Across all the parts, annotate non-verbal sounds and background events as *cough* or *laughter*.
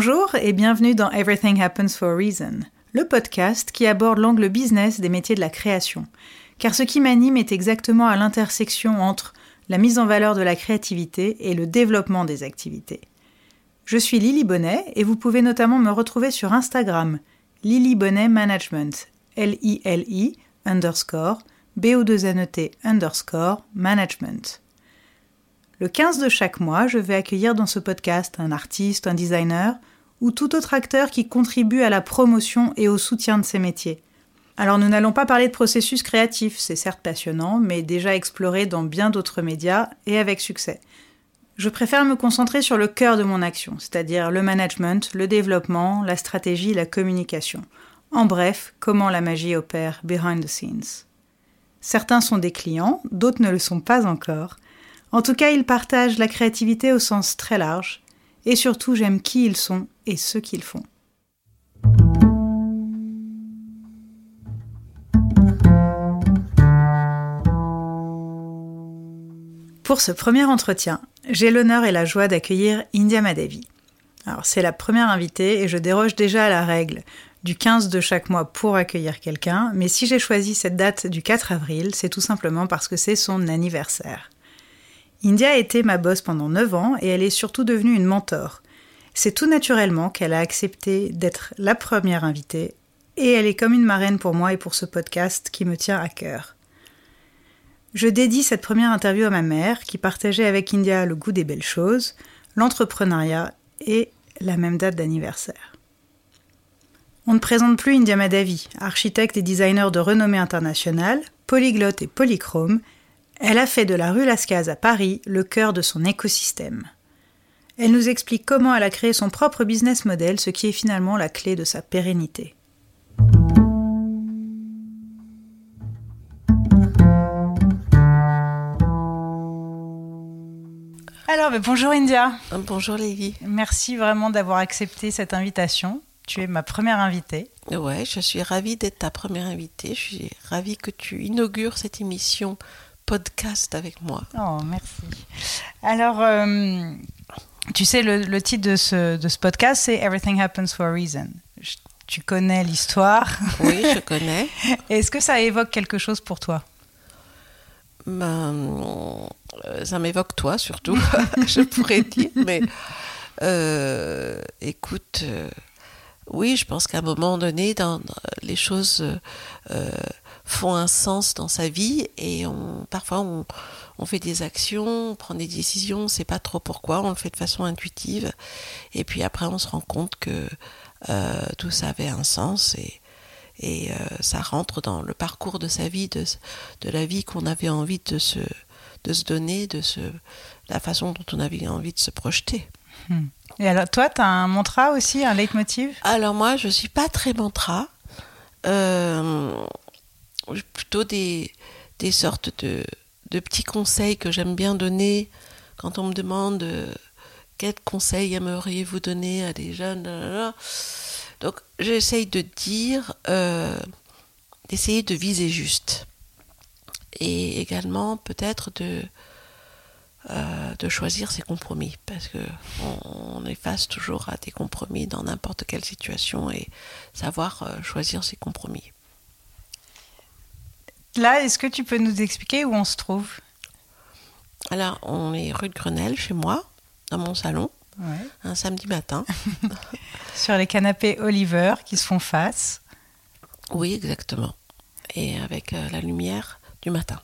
Bonjour et bienvenue dans Everything Happens for a Reason, le podcast qui aborde l'angle business des métiers de la création. Car ce qui m'anime est exactement à l'intersection entre la mise en valeur de la créativité et le développement des activités. Je suis Lily Bonnet et vous pouvez notamment me retrouver sur Instagram, Lily Bonnet Management, L-I-L-I underscore B-O-2-N-E-T underscore management. Le 15 de chaque mois, je vais accueillir dans ce podcast un artiste, un designer ou tout autre acteur qui contribue à la promotion et au soutien de ces métiers. Alors nous n'allons pas parler de processus créatif, c'est certes passionnant, mais déjà exploré dans bien d'autres médias et avec succès. Je préfère me concentrer sur le cœur de mon action, c'est-à-dire le management, le développement, la stratégie, la communication. En bref, comment la magie opère behind the scenes. Certains sont des clients, d'autres ne le sont pas encore, en tout cas, ils partagent la créativité au sens très large, et surtout j'aime qui ils sont et ce qu'ils font. Pour ce premier entretien, j'ai l'honneur et la joie d'accueillir India Madavi. Alors c'est la première invitée et je déroge déjà à la règle du 15 de chaque mois pour accueillir quelqu'un, mais si j'ai choisi cette date du 4 avril, c'est tout simplement parce que c'est son anniversaire. India a été ma boss pendant 9 ans et elle est surtout devenue une mentor. C'est tout naturellement qu'elle a accepté d'être la première invitée et elle est comme une marraine pour moi et pour ce podcast qui me tient à cœur. Je dédie cette première interview à ma mère qui partageait avec India le goût des belles choses, l'entrepreneuriat et la même date d'anniversaire. On ne présente plus India Madavi, architecte et designer de renommée internationale, polyglotte et polychrome, elle a fait de la rue Lascaz à Paris le cœur de son écosystème. Elle nous explique comment elle a créé son propre business model, ce qui est finalement la clé de sa pérennité. Alors, ben, bonjour India. Bonjour Lévi. Merci vraiment d'avoir accepté cette invitation. Tu es ma première invitée. Ouais, je suis ravie d'être ta première invitée. Je suis ravie que tu inaugures cette émission podcast avec moi. Oh, merci. Alors, euh, tu sais, le, titre de ce, de ce podcast, c'est Everything Happens for a Reason. tu connais l'histoire Oui, je *laughs* connais. Est-ce que ça évoque quelque chose pour toi? Ben, euh, Ça m'évoque toi surtout, *laughs* je pourrais dire. Mais euh, écoute, oui, je pense qu'à un moment donné, dans, les choses font un sens dans sa vie et on, parfois on, on, fait des actions, on prend des décisions, on ne sait pas trop pourquoi, on le fait de façon intuitive et puis après on se rend compte que euh, tout ça avait un sens et, et euh, ça rentre dans le parcours de sa vie, de, de la vie qu'on avait envie de se, de se donner, de se, la façon dont on avait envie de se projeter. Hmm. Et alors toi, tu as un mantra aussi, un leitmotiv? Alors moi, je ne suis pas très mantra. Euh, plutôt des, sortes de, de petits conseils que j'aime bien donner quand on me demande euh, quels conseils aimeriez-vous donner à des jeunes. Donc j'essaye de dire, euh, d'essayer de viser juste. Et également peut-être de, euh, de choisir ses compromis, parce que on, est face toujours à des compromis dans n'importe quelle situation et savoir choisir ses compromis. Là, est-ce que tu peux nous expliquer où on se trouve? Alors, on est rue de Grenelle, chez moi, dans mon salon, un samedi matin. *laughs* Sur les canapés Oliver qui se font face. Oui, exactement. Et avec euh, la lumière du matin.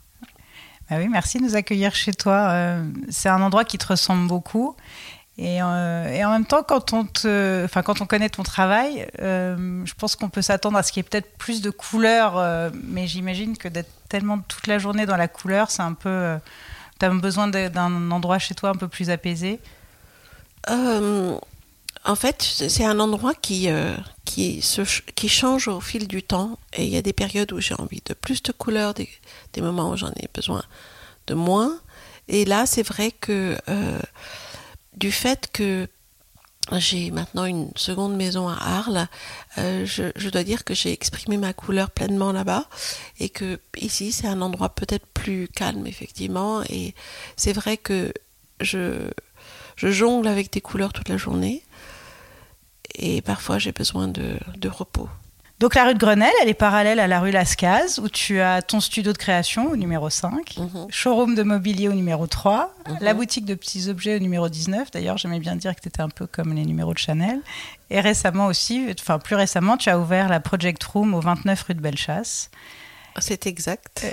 Bah oui, merci de nous accueillir chez toi. Euh, c'est un endroit qui te ressemble beaucoup. Euh, et, en même temps, quand on, enfin, quand on connaît ton travail, euh, je pense qu'on peut s'attendre à ce qu'il y ait peut-être plus de couleurs, euh, mais j'imagine que d'être tellement toute la journée dans la couleur, c'est un peu. tu as besoin d'un endroit chez toi un peu plus apaisé En fait, c'est un endroit qui, qui, se, qui change au fil du temps. Et il y a des périodes où j'ai envie de plus de couleurs, des moments où j'en ai besoin de moins. Et là, c'est vrai que du fait que j'ai maintenant une seconde maison à Arles. Euh, je, dois dire que j'ai exprimé ma couleur pleinement là-bas et que ici c'est un endroit peut-être plus calme effectivement. Et c'est vrai que je, jongle avec des couleurs toute la journée et parfois j'ai besoin de repos. Donc la rue de Grenelle, elle est parallèle à la rue Lascaz, où tu as ton studio de création au numéro 5, Mhm. showroom de mobilier au numéro 3, Mhm. la boutique de petits objets au numéro 19. D'ailleurs, j'aimais bien dire que tu étais un peu comme les numéros de Chanel. Et récemment aussi, enfin plus récemment, tu as ouvert la Project Room au 29 rue de Bellechasse. C'est exact.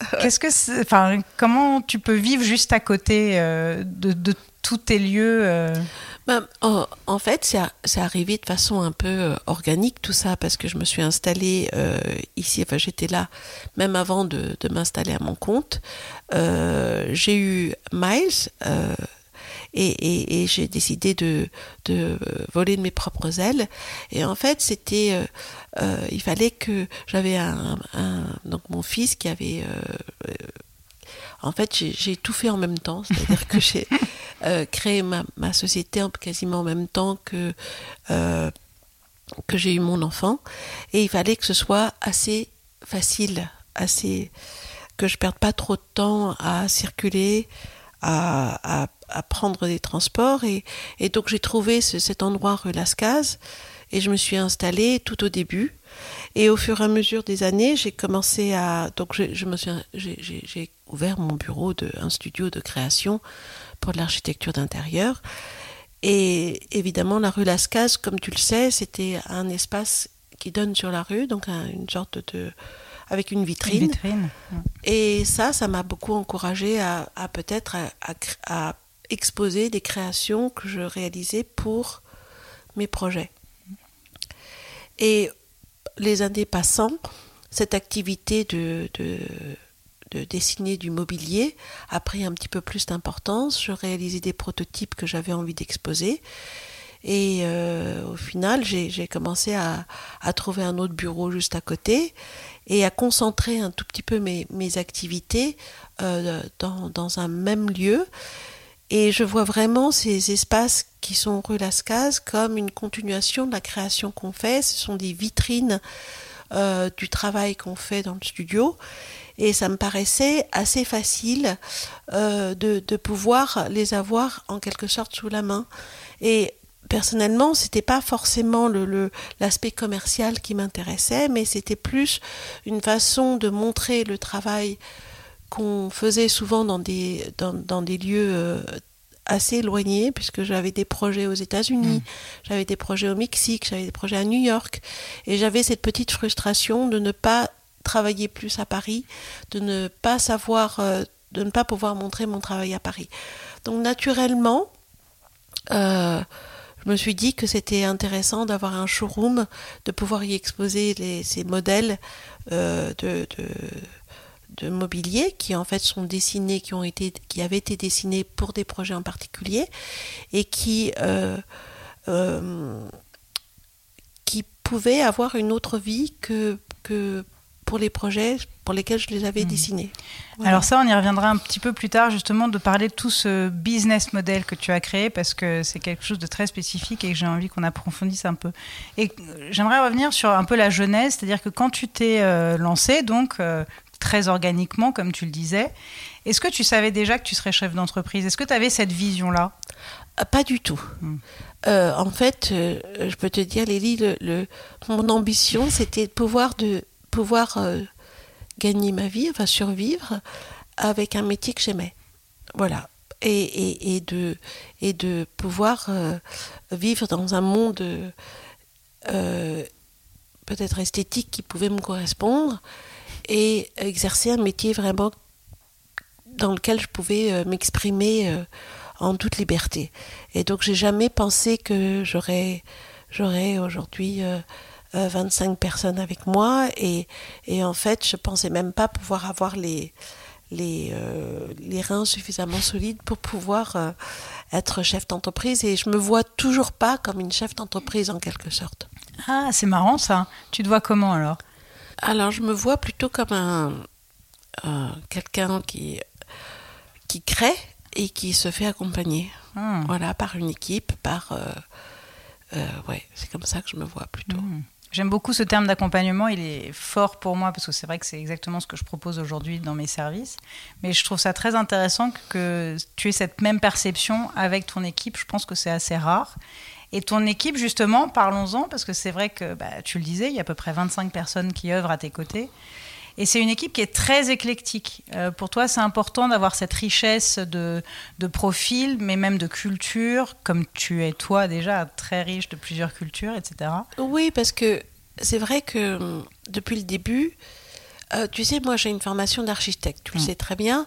*laughs* Qu'est-ce que enfin, comment tu peux vivre juste à côté euh, de, de tous tes lieux euh, Ben, en, en fait, c'est arrivé de façon un peu euh, organique tout ça parce que je me suis installée euh, ici. Enfin, j'étais là même avant de, m'installer à mon compte. Euh, j'ai eu Miles et, j'ai décidé de, de voler de mes propres ailes. Et en fait, c'était, il fallait que j'avais un, donc mon fils qui avait en fait, j'ai- tout fait en même temps, c'est-à-dire que j'ai *laughs* euh, créé ma, ma société en- quasiment en même temps que, euh, que j'ai eu mon enfant. Et il fallait que ce soit assez facile, assez que je perde pas trop de temps à circuler, à, à- à prendre des transports. Et, et donc j'ai trouvé ce- cet endroit rue Lascaz et je me suis installée tout au début. Et au fur et à mesure des années, j'ai commencé à donc je, je me suis j'ai- ouvert mon bureau de un studio de création pour de l'architecture d'intérieur. Et évidemment, la rue Lascaz, comme tu le sais, c'était un espace qui donne sur la rue, donc un- une sorte de avec une vitrine. une vitrine Et ça, ça m'a beaucoup encouragée à, à peut-être à, à cr- à exposer des créations que je réalisais pour mes projets. Et les années passant, cette activité de, de, de dessiner du mobilier a pris un petit peu plus d'importance. Je réalisais des prototypes que j'avais envie d'exposer. Et euh, au final, j'ai commencé à, trouver un autre bureau juste à côté et à concentrer un tout petit peu mes, activités euh, dans un même lieu. Et je vois vraiment ces espaces qui sont rue Lascaz comme une continuation de la création qu'on fait. Ce sont des vitrines euh, du travail qu'on fait dans le studio. Et ça me paraissait assez facile euh, de, de pouvoir les avoir en quelque sorte sous la main. Et personnellement, c'était pas forcément le, le- l'aspect commercial qui m'intéressait, mais c'était plus une façon de montrer le travail qu'on faisait souvent dans des, dans, dans des lieux euh, assez éloignés, puisque j'avais des projets aux États-Unis, j'avais des projets au Mexique, j'avais des projets à New York, et j'avais cette petite frustration de ne pas travailler plus à Paris, de ne pas savoir, euh, de ne pas pouvoir montrer mon travail à Paris. Donc naturellement, euh, je me suis dit que c'était intéressant d'avoir un showroom, de pouvoir y exposer les, ces modèles euh, de, de, de mobilier qui en fait sont dessinés, qui ont été, qui avaient été dessinés pour des projets en particulier et qui euh, euh, qui pouvaient avoir une autre vie que que pour les projets pour lesquels je les avais Mhm. dessinés. Voilà. Alors ça, on y reviendra un petit peu plus tard, justement, de parler de tout ce business model que tu as créé, parce que c'est quelque chose de très spécifique et que j'ai envie qu'on approfondisse un peu. Et j'aimerais revenir sur un peu la genèse, c'est-à-dire que quand tu t'es euh, lancé, donc euh, très organiquement, comme tu le disais, est-ce que tu savais déjà que tu serais chef d'entreprise? Est-ce que tu avais cette vision-là? Ah, Pas du tout. Hmm. Euh, en fait, euh, je peux te dire, Lélie, le, le- mon ambition, c'était de pouvoir, de, pouvoir euh, gagner ma vie, enfin survivre avec un métier que j'aimais. Voilà. Et, et, et, de, et de pouvoir euh, vivre dans un monde euh, peut-être esthétique qui pouvait me correspondre et exercer un métier vraiment dans lequel je pouvais euh, m'exprimer euh, en toute liberté. Et donc j'ai jamais pensé que j'aurais j'aurais aujourd'hui euh, euh, 25 personnes avec moi et, et en fait je pensais même pas pouvoir avoir les les, euh, les reins suffisamment solides pour pouvoir euh, être chef d'entreprise et je me vois toujours pas comme une chef d'entreprise en quelque sorte. Ah, c'est marrant ça. Tu te vois comment alors? Alors, je me vois plutôt comme un, euh, quelqu'un qui, qui crée et qui se fait accompagner. Hmm. Voilà, par une équipe, par. euh, euh, ouais, c'est comme ça que je me vois plutôt. Hmm. J'aime beaucoup ce terme d'accompagnement, il est fort pour moi parce que c'est vrai que c'est exactement ce que je propose aujourd'hui dans mes services. Mais je trouve ça très intéressant que tu aies cette même perception avec ton équipe. Je pense que c'est assez rare. Et ton équipe, justement, parlons-en, parce que c'est vrai que bah, tu le disais, il y a à peu près 25 personnes qui œuvrent à tes côtés. Et c'est une équipe qui est très éclectique. Euh, pour toi, c'est important d'avoir cette richesse de, de profils, mais même de culture, comme tu es toi déjà très riche de plusieurs cultures, etc. Oui, parce que c'est vrai que hum, depuis le début, euh, tu sais, moi j'ai une formation d'architecte, tu le mm. sais très bien.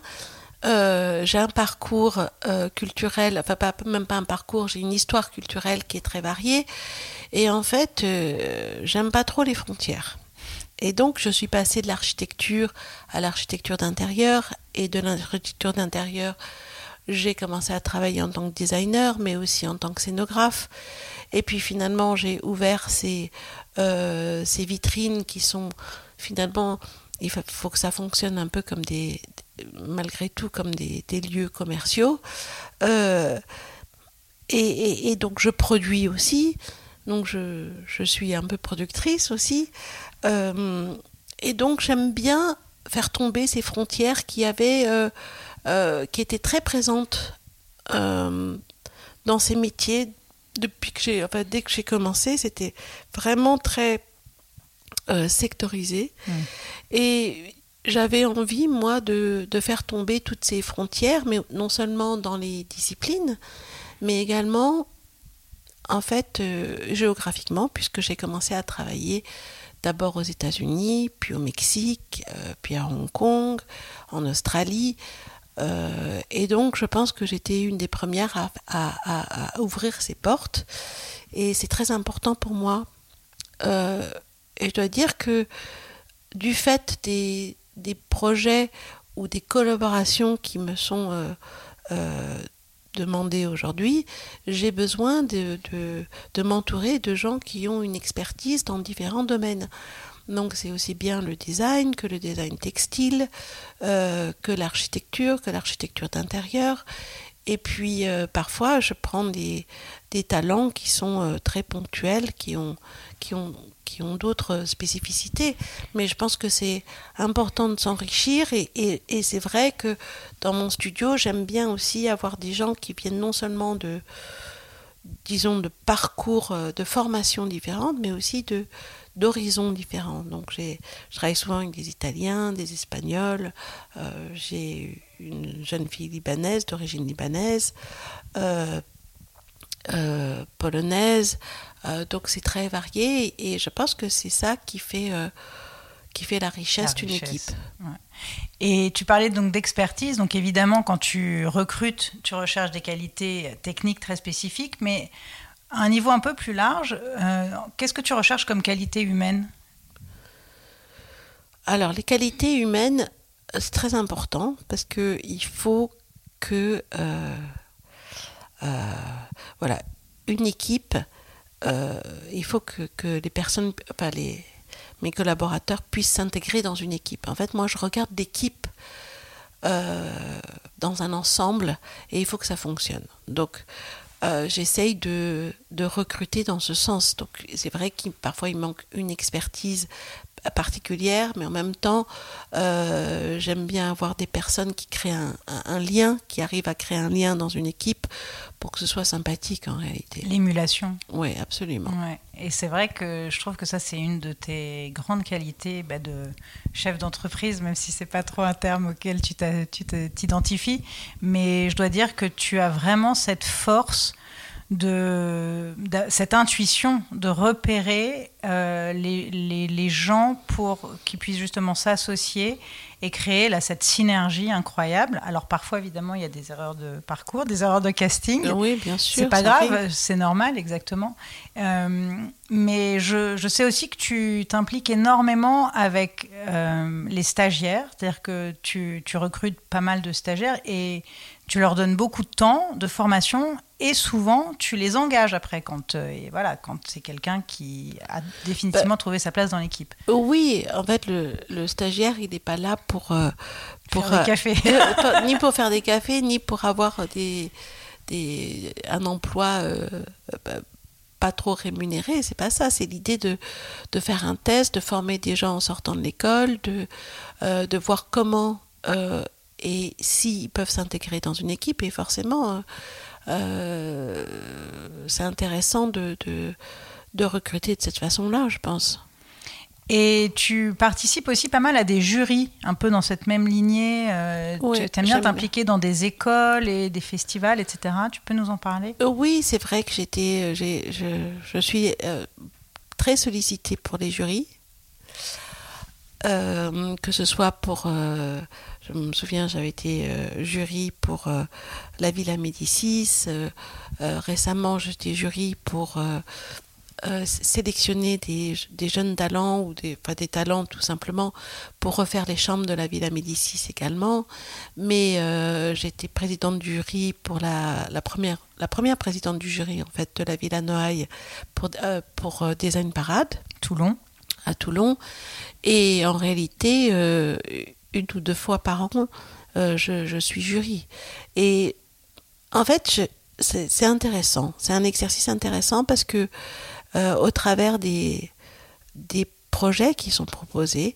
Euh, j'ai un parcours culturel, enfin pas, même pas un parcours, j'ai une histoire culturelle qui est très variée. Et en fait, j'aime pas trop les frontières. Et donc, je suis passée de l'architecture à l'architecture d'intérieur. Et de l'architecture d'intérieur, j'ai commencé à travailler en tant que designer, mais aussi en tant que scénographe. Et puis finalement, j'ai ouvert ces, euh, ces vitrines qui sont finalement, il faut, que ça fonctionne un peu comme des, malgré tout, comme des, des lieux commerciaux. Euh, et, et, donc, je produis aussi. Donc, je, je suis un peu productrice aussi. Euh, et donc j'aime bien faire tomber ces frontières qui avaient, euh, euh, qui étaient très présentes dans ces métiers depuis que j'ai, enfin, dès que j'ai commencé, c'était vraiment très sectorisé. Mmh. Et j'avais envie, moi, de, de, faire tomber toutes ces frontières, mais non seulement dans les disciplines, mais également, en fait, géographiquement, puisque j'ai commencé à travailler d'abord aux États-Unis, puis au Mexique, euh, puis à Hong Kong, en Australie. Euh, et donc, je pense que j'étais une des premières à, ouvrir ces portes. Et c'est très important pour moi. Euh, et je dois dire que du fait des, des, projets ou des collaborations qui me sont demander aujourd'hui, j'ai besoin de, de, m'entourer de gens qui ont une expertise dans différents domaines. Donc c'est aussi bien le design que le design textile, euh, que l'architecture, que l'architecture d'intérieur. Et puis euh, parfois je prends des, des talents qui sont euh, très ponctuels, qui ont, qui ont, qui ont d'autres spécificités. Mais je pense que c'est important de s'enrichir et, et, c'est vrai que dans mon studio, j'aime bien aussi avoir des gens qui viennent non seulement de, disons, de parcours, euh, de formations différentes, mais aussi de d'horizons différents. Donc j'ai, je travaille souvent avec des Italiens, des Espagnols, euh, j'ai une jeune fille libanaise, d'origine libanaise, euh, polonaise, euh, donc c'est très varié et je pense que c'est ça qui fait, qui fait la richesse d'une équipe. Et tu parlais donc d'expertise, donc évidemment quand tu recrutes, tu recherches des qualités techniques très spécifiques, mais à un niveau un peu plus large, euh, qu'est-ce que tu recherches comme qualité humaine? Alors les qualités humaines, c'est très important parce qu'il faut que voilà, une équipe euh, il faut que, les personnes, enfin les, mes collaborateurs puissent s'intégrer dans une équipe. En fait, moi, je regarde l'équipe euh, dans un ensemble et il faut que ça fonctionne. Donc, euh, j'essaye de, de, recruter dans ce sens. Donc, c'est vrai qu'il parfois il manque une expertise particulière, mais en même temps, euh, j'aime bien avoir des personnes qui créent un, lien, qui arrivent à créer un lien dans une équipe pour que ce soit sympathique en réalité. L'émulation. Oui, absolument. Et c'est vrai que je trouve que ça, c'est une de tes grandes qualités bah, de chef d'entreprise, même si c'est pas trop un terme auquel tu t'identifies. Mais je dois dire que tu as vraiment cette force de, cette intuition de repérer euh, les, les, gens pour qu'ils puissent justement s'associer et créer là, cette synergie incroyable. Alors parfois, évidemment, il y a des erreurs de parcours, des erreurs de casting. Oui, bien sûr. C'est pas grave, c'est normal, exactement. Euh, mais je, je, sais aussi que tu t'impliques énormément avec euh, les stagiaires, c'est-à-dire que tu, tu recrutes pas mal de stagiaires et tu leur donnes beaucoup de temps de formation et souvent tu les engages après quand euh, et voilà quand c'est quelqu'un qui a définitivement bah, trouvé sa place dans l'équipe. Oui, en fait le, le stagiaire il n'est pas là pour euh, pour faire des euh, cafés *laughs* ni pour faire des *laughs* cafés ni pour avoir des, des un emploi bah, pas trop rémunéré, c'est pas ça, c'est l'idée de, de faire un test, de former des gens en sortant de l'école, de, de voir comment et s'ils peuvent s'intégrer dans une équipe, et forcément, c'est intéressant de, de, de recruter de cette façon-là, je pense. Et tu participes aussi pas mal à des jurys, un peu dans cette même lignée. Euh, tu aimes bien t'impliquer dans des écoles et des festivals, etc. Tu peux nous en parler? Euh, Oui, c'est vrai que j'étais, euh, je, je, suis très sollicitée pour les jurys. que ce soit pour, je me souviens, j'avais été jury pour la Villa Médicis. récemment, j'étais jury pour euh, sélectionner des, des, jeunes talents ou des, enfin, des talents tout simplement pour refaire les chambres de la Villa Médicis également. Mais euh, j'étais présidente du jury pour la, la, première, la première présidente du jury en fait de la Villa Noailles pour, euh, pour Design Parade. Toulon. À Toulon. Et en réalité, une ou deux fois par an, je, je, suis jury. Et en fait, c'est intéressant. C'est un exercice intéressant parce que euh, au travers des, des projets qui sont proposés,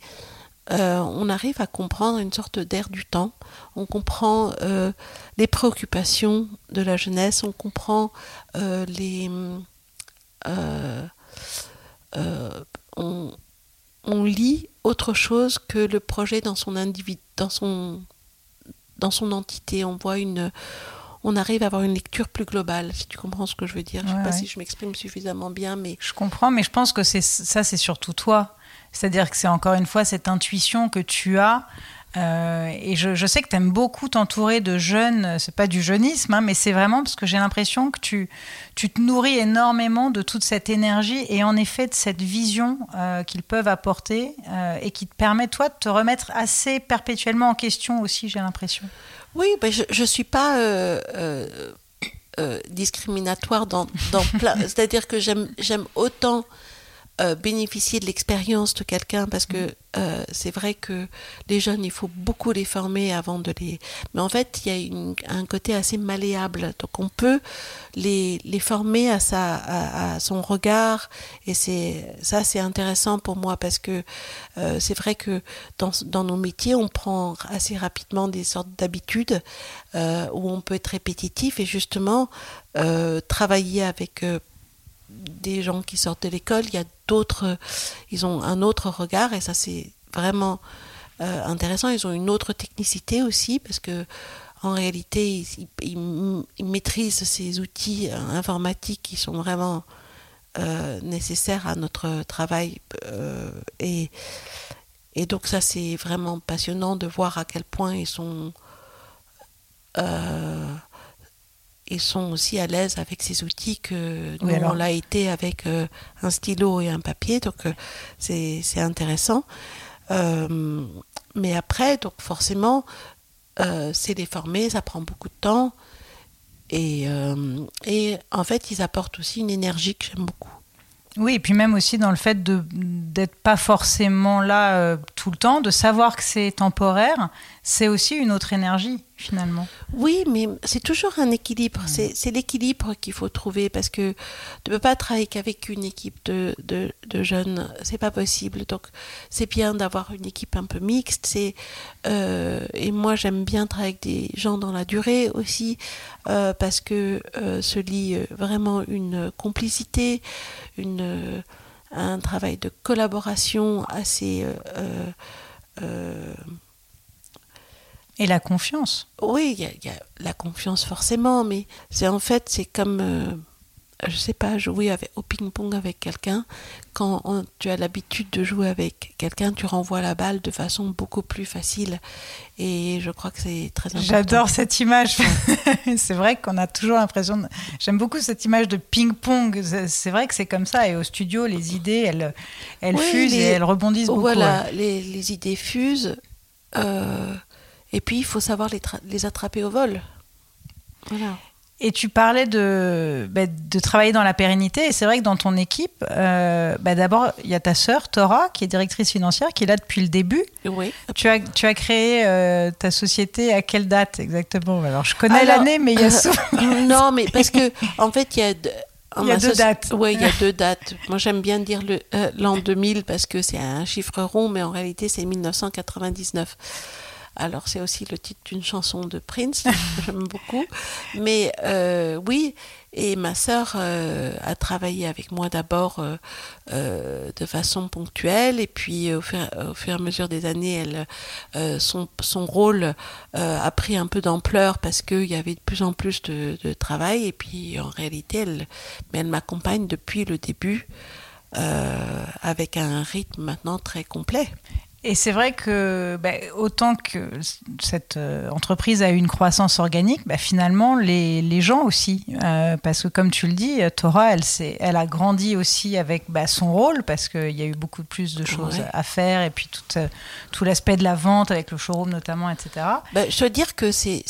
euh, on arrive à comprendre une sorte d'air du temps. On comprend euh, les préoccupations de la jeunesse, on comprend les. On, lit autre chose que le projet dans son individu, dans son, dans son entité. On voit une, on arrive à avoir une lecture plus globale, si tu comprends ce que je veux dire. je ne sais pas si je m'exprime suffisamment bien, mais... Je comprends, mais je pense que c'est ça, c'est surtout toi. C'est-à-dire que c'est encore une fois cette intuition que tu as. Euh, et je, sais que tu aimes beaucoup t'entourer de jeunes, c'est pas du jeunisme, hein, mais c'est vraiment parce que j'ai l'impression que tu, tu te nourris énormément de toute cette énergie et en effet de cette vision euh, qu'ils peuvent apporter euh, et qui te permet, toi, de te remettre assez perpétuellement en question aussi, j'ai l'impression. Oui, ben je ne suis pas discriminatoire dans, dans plein. *laughs* C'est-à-dire que j'aime autant euh, bénéficier de l'expérience de quelqu'un parce que euh, c'est vrai que les jeunes, il faut beaucoup les former avant de les. Mais en fait, il y a un côté assez malléable. Donc on peut les, les former à, sa, à, son regard et c'est ça, c'est intéressant pour moi parce que euh, c'est vrai que dans, dans nos métiers, on prend assez rapidement des sortes d'habitudes où on peut être répétitif et justement travailler avec des gens qui sortent de l'école, il y a d'autres, ils ont un autre regard et ça c'est vraiment euh, intéressant. Ils ont une autre technicité aussi parce que en réalité ils, maîtrisent ces outils euh, informatiques qui sont vraiment euh, nécessaires à notre travail et et donc ça c'est vraiment passionnant de voir à quel point ils sont ils sont aussi à l'aise avec ces outils que nous, on l'a été avec euh, un stylo et un papier, donc euh, c'est intéressant. Euh, mais après, donc forcément, c'est les former, ça prend beaucoup de temps. Et, et en fait, ils apportent aussi une énergie que j'aime beaucoup. Oui, et puis même aussi dans le fait d'être pas forcément là tout le temps, de savoir que c'est temporaire, c'est aussi une autre énergie finalement. Oui, mais c'est toujours un équilibre. C'est l'équilibre qu'il faut trouver parce que tu ne peux pas travailler qu'avec une équipe de, de, de jeunes. C'est pas possible. Donc, c'est bien d'avoir une équipe un peu mixte. Euh, et moi, j'aime bien travailler avec des gens dans la durée aussi euh, parce que euh, se lie vraiment une complicité, une, un travail de collaboration assez et la confiance. Oui, il y, a la confiance forcément, mais c'est en fait, c'est comme, euh, je sais pas, jouer avec, au ping-pong avec quelqu'un. Quand tu as l'habitude de jouer avec quelqu'un, tu renvoies la balle de façon beaucoup plus facile. Et je crois que c'est très important. J'adore cette image. *laughs* c'est vrai qu'on a toujours l'impression. De... J'aime beaucoup cette image de ping-pong. C'est vrai que c'est comme ça. Et au studio, les idées, elles, elles fusent et elles rebondissent beaucoup. Voilà, les, les, idées fusent. Euh, et puis, il faut savoir les, les attraper au vol. Voilà. Et tu parlais de, bah, de travailler dans la pérennité. Et c'est vrai que dans ton équipe, euh, bah, d'abord, il y a ta sœur, Tora, qui est directrice financière, qui est là depuis le début. Oui. Tu as, tu as créé euh, ta société à quelle date exactement? Alors, je connais l'année, mais il y a souvent... *laughs* non, mais parce que, en fait, il y a. il y a deux dates. Oui, il y a deux dates. Moi, j'aime bien dire l'an 2000 parce que c'est un chiffre rond, mais en réalité, c'est 1999. Alors c'est aussi le titre d'une chanson de Prince, *laughs* j'aime beaucoup. Mais euh, oui, et ma sœur euh, a travaillé avec moi d'abord euh, de façon ponctuelle, et puis au fur, au fur, et à mesure des années, elle, son, son, rôle a pris un peu d'ampleur parce qu'il y avait de plus en plus de, de, travail, et puis en réalité, elle, mais elle m'accompagne depuis le début. avec un rythme maintenant très complet. Et c'est vrai que bah, autant que cette euh, entreprise a eu une croissance organique, bah, finalement les, les, gens aussi, euh, parce que comme tu le dis, Torah, elle, elle a grandi aussi avec bah, son rôle, parce qu'il y a eu beaucoup plus de choses à faire, et puis tout, euh, tout l'aspect de la vente avec le showroom notamment, etc. je veux dire que c'est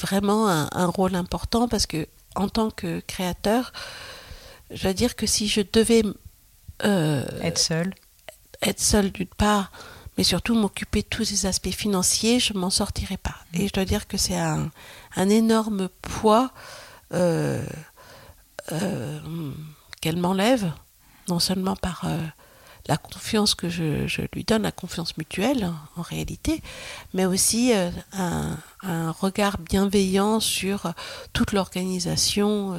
vraiment un, un, rôle important, parce que en tant que créateur, je veux dire que si je devais être seul, être seul d'une part, mais surtout m'occuper de tous ces aspects financiers, je m'en sortirais pas. Et je dois dire que c'est un, un, énorme poids euh, euh, qu'elle m'enlève, non seulement par euh, la confiance que je, je, lui donne, la confiance mutuelle en réalité, mais aussi un, un, regard bienveillant sur toute l'organisation.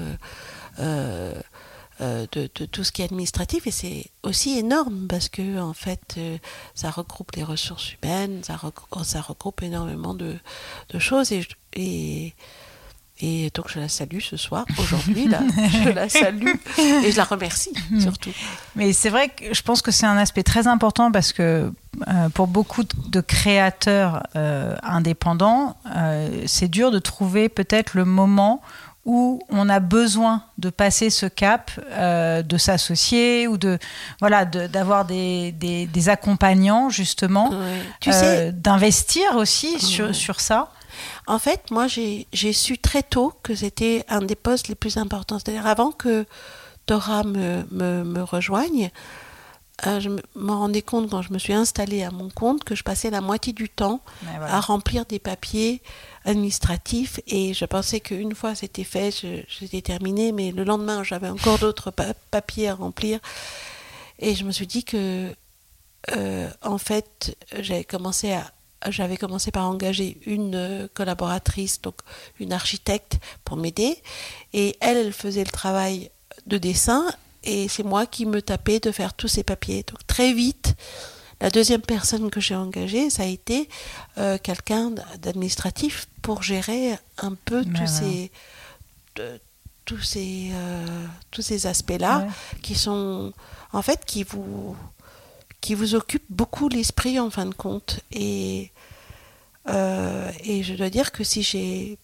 De, tout ce qui est administratif. Et c'est aussi énorme parce que en fait euh, ça regroupe les ressources humaines, ça regroupe, ça regroupe énormément de, de choses. Et, et, et, donc je la salue ce soir, aujourd'hui là, *laughs* je la salue et je la remercie surtout. Mais c'est vrai que je pense que c'est un aspect très important parce que euh, pour beaucoup de créateurs indépendants, c'est dur de trouver peut-être le moment où on a besoin de passer ce cap, euh, de s'associer ou de voilà d'avoir des, des, accompagnants justement, euh, d'investir aussi sur, sur ça. En fait, moi j'ai su très tôt que c'était un des postes les plus importants. C'est-à-dire avant que Dora me, me, me rejoigne, euh, je me rendais compte quand je me suis installée à mon compte que je passais la moitié du temps à remplir des papiers administratifs et je pensais qu'une fois c'était fait, j'étais terminée, mais le lendemain j'avais encore d'autres papiers à remplir et je me suis dit que euh, en fait j'avais commencé à j'avais commencé par engager une collaboratrice, donc une architecte pour m'aider et elle, elle faisait le travail de dessin et c'est moi qui me tapais de faire tous ces papiers. Donc très vite, la deuxième personne que j'ai engagée, ça a été euh, quelqu'un d'administratif pour gérer un peu tous ces, tous ces, euh, tous ces aspects-là qui sont, en fait, qui vous, qui vous occupent beaucoup l'esprit en fin de compte. Et, euh, et je dois dire que si j'ai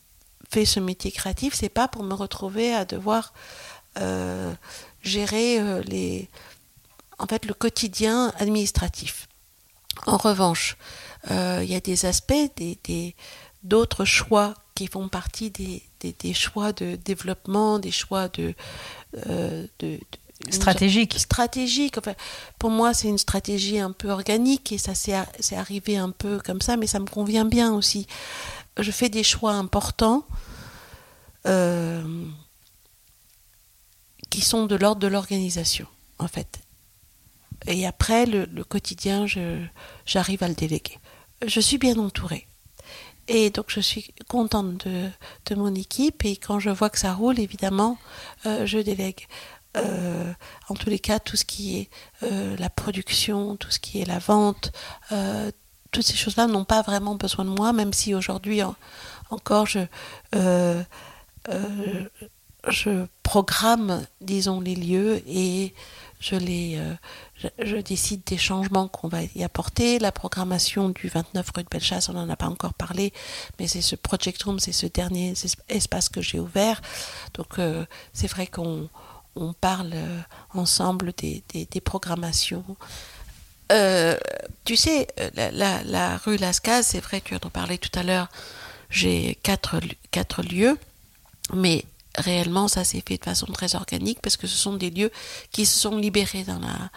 fait ce métier créatif, c'est pas pour me retrouver à devoir gérer euh, les, en fait, le quotidien administratif. En revanche, euh, il y a des aspects, des, d'autres choix qui font partie des, des, choix de développement, des choix de, euh, de, stratégique. Stratégique. Enfin, pour moi, c'est une stratégie un peu organique et ça c'est arrivé un peu comme ça, mais ça me convient bien aussi. Je fais des choix importants. Euh, qui sont de l'ordre de l'organisation, en fait. Et après, le, quotidien, j'arrive à le déléguer. Je suis bien entourée. Et donc, je suis contente de, de mon équipe. Et quand je vois que ça roule, évidemment, euh, je délègue. Euh, en tous les cas, tout ce qui est euh, la production, tout ce qui est la vente, toutes ces choses-là n'ont pas vraiment besoin de moi, même si aujourd'hui encore je, je programme, disons, les lieux et je les, euh, je, décide des changements qu'on va y apporter. La programmation du 29 rue de Bellechasse, on n'en a pas encore parlé, mais c'est ce project room, c'est ce dernier espace que j'ai ouvert. Donc euh, c'est vrai qu'on on parle euh, ensemble des, des, programmations. tu sais, la, la, la rue Lascaz, c'est vrai, tu en parlais tout à l'heure, j'ai quatre, quatre lieux, mais réellement, ça s'est fait de façon très organique parce que ce sont des lieux qui se sont libérés dans la,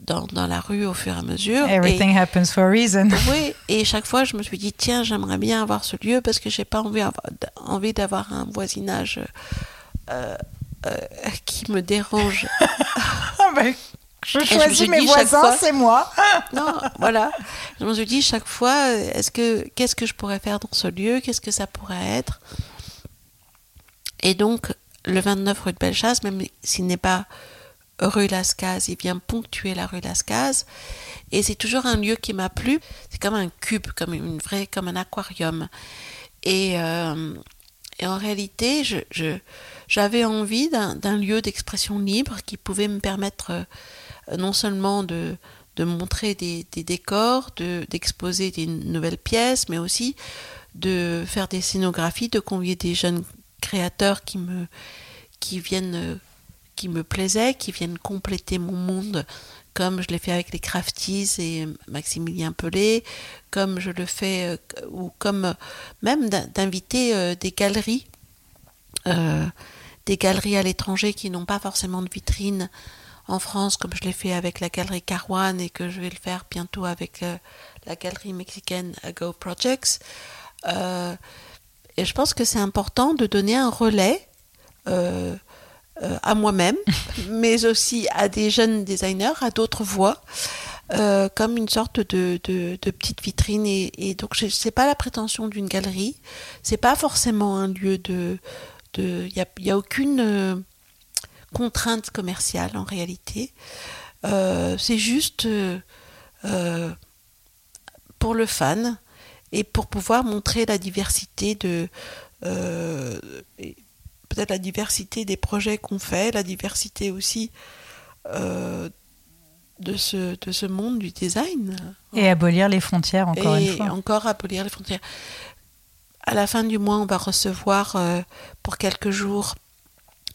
dans, dans la rue au fur et à mesure. Everything happens for a reason. *laughs* Oui, et chaque fois, je me suis dit, tiens, j'aimerais bien avoir ce lieu parce que j'ai pas envie, envie d'avoir un voisinage euh, euh, qui me dérange. *laughs* Ben, je choisis mes voisins, c'est moi. *laughs* non, voilà. Je me suis dit chaque fois, est-ce que qu'est-ce que je pourrais faire dans ce lieu? Qu'est-ce que ça pourrait être? Et donc, le 29 rue de Bellechasse, même s'il n'est pas rue Lascaz, il vient ponctuer la rue Lascaz. Et c'est toujours un lieu qui m'a plu. C'est comme un cube, comme une vraie, comme un aquarium. Et, euh, en réalité, j'avais envie d'un lieu d'expression libre qui pouvait me permettre euh, non seulement de, montrer des, décors, de, d'exposer des nouvelles pièces, mais aussi de faire des scénographies, de convier des jeunes créateurs qui me qui viennent euh, qui me plaisaient, qui viennent compléter mon monde comme je l'ai fait avec les Crafties et Maximilien Pelé, comme je le fais, euh, ou comme même d'inviter des galeries euh, des galeries à l'étranger qui n'ont pas forcément de vitrine en France, comme je l'ai fait avec la galerie Carouane et que je vais le faire bientôt avec euh, la galerie mexicaine Go Projects. Euh, et je pense que c'est important de donner un relais euh, à moi-même, *laughs* mais aussi à des jeunes designers, à d'autres voix. comme une sorte de, de, petite vitrine et, et donc c'est pas la prétention d'une galerie c'est pas forcément un lieu de, il n'y a, aucune euh, contrainte commerciale en réalité. Euh, c'est juste euh, pour le fan et pour pouvoir montrer la diversité de peut-être la diversité des projets qu'on fait, la diversité aussi de ce, de ce monde du design. Et abolir les frontières, encore une fois. Et encore abolir les frontières à la fin du mois, on va recevoir euh, pour quelques jours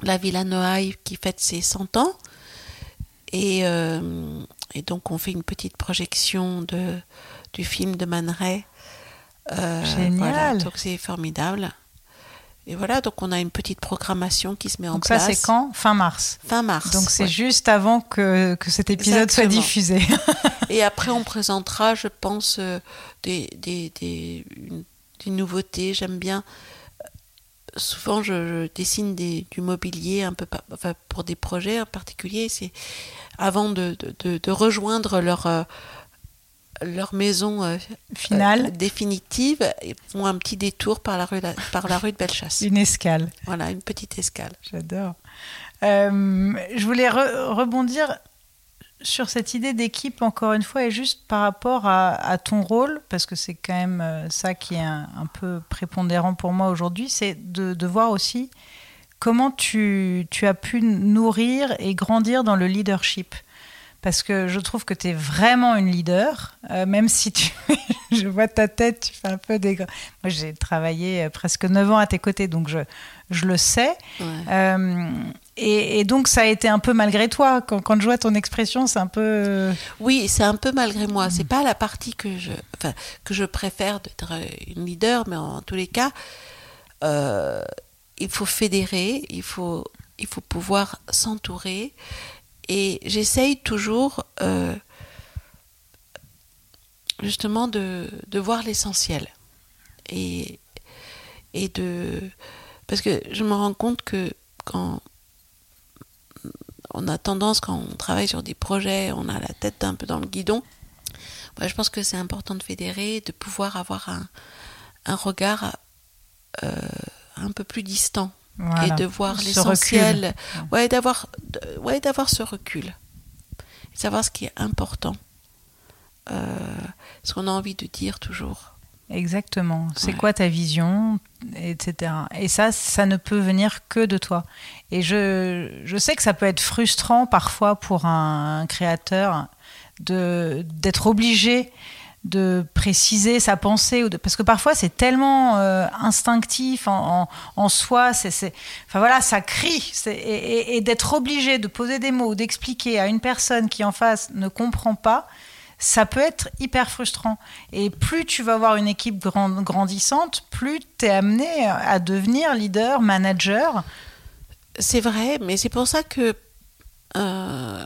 la Villa Noailles qui fête ses 100 ans. Euh, et, donc, on fait une petite projection de, du film de Man Ray. Euh, Génial. donc, c'est formidable. Et voilà, donc on a une petite programmation qui se met en place. Donc ça, c'est quand? Fin mars. Fin mars. Donc c'est juste avant que, que cet épisode soit diffusé. *laughs* et après, on *laughs* présentera, je pense, des, des, des, des nouveautés. J'aime bien. Souvent, je, dessine des, du mobilier un peu enfin, pour des projets en particulier. C'est avant de, de, de, rejoindre leur euh, leur maison euh, finale euh, définitive et font un petit détour par la rue par la rue de Bellechasse. Une escale. Voilà, une petite escale. J'adore. je voulais rebondir sur cette idée d'équipe, encore une fois, et juste par rapport à, ton rôle, parce que c'est quand même euh, ça qui est un, peu prépondérant pour moi aujourd'hui, c'est de, voir aussi comment tu, as pu nourrir et grandir dans le leadership. Parce que je trouve que tu es vraiment une leader, euh, même si tu, *laughs* je vois ta tête, tu fais un peu des... Moi, j'ai travaillé euh, presque 9 ans à tes côtés, donc je, je le sais. Et, donc, ça a été un peu malgré toi. Quand, quand je vois ton expression, c'est un peu. Euh, oui, c'est un peu malgré moi. C'est pas la partie que je, enfin, que je préfère d'être une leader, mais en, tous les cas, euh, il faut fédérer, il faut, il faut pouvoir s'entourer. Et j'essaye toujours, euh, justement, de, voir l'essentiel. Et, et de. Parce que je me rends compte que quand on a tendance, quand on travaille sur des projets, on a la tête un peu dans le guidon. je pense que c'est important de fédérer, de pouvoir avoir un, regard euh, un peu plus distant et de voir l'essentiel. Ouais, d'avoir ouais, d'avoir ce recul. Et savoir ce qui est important. Euh, ce qu'on a envie de dire toujours. Exactement. C'est quoi ta vision, etc. Et ça, ça ne peut venir que de toi. Et je, je sais que ça peut être frustrant parfois pour un, créateur de d'être obligé de préciser sa pensée ou de, parce que parfois c'est tellement euh, instinctif en, en, soi c'est enfin voilà ça crie et, et d'être obligé de poser des mots d'expliquer à une personne qui en face ne comprend pas ça peut être hyper frustrant. Et plus tu vas avoir une équipe grandissante, plus tu es amené à devenir leader, manager. C'est vrai, mais c'est pour ça que... Euh,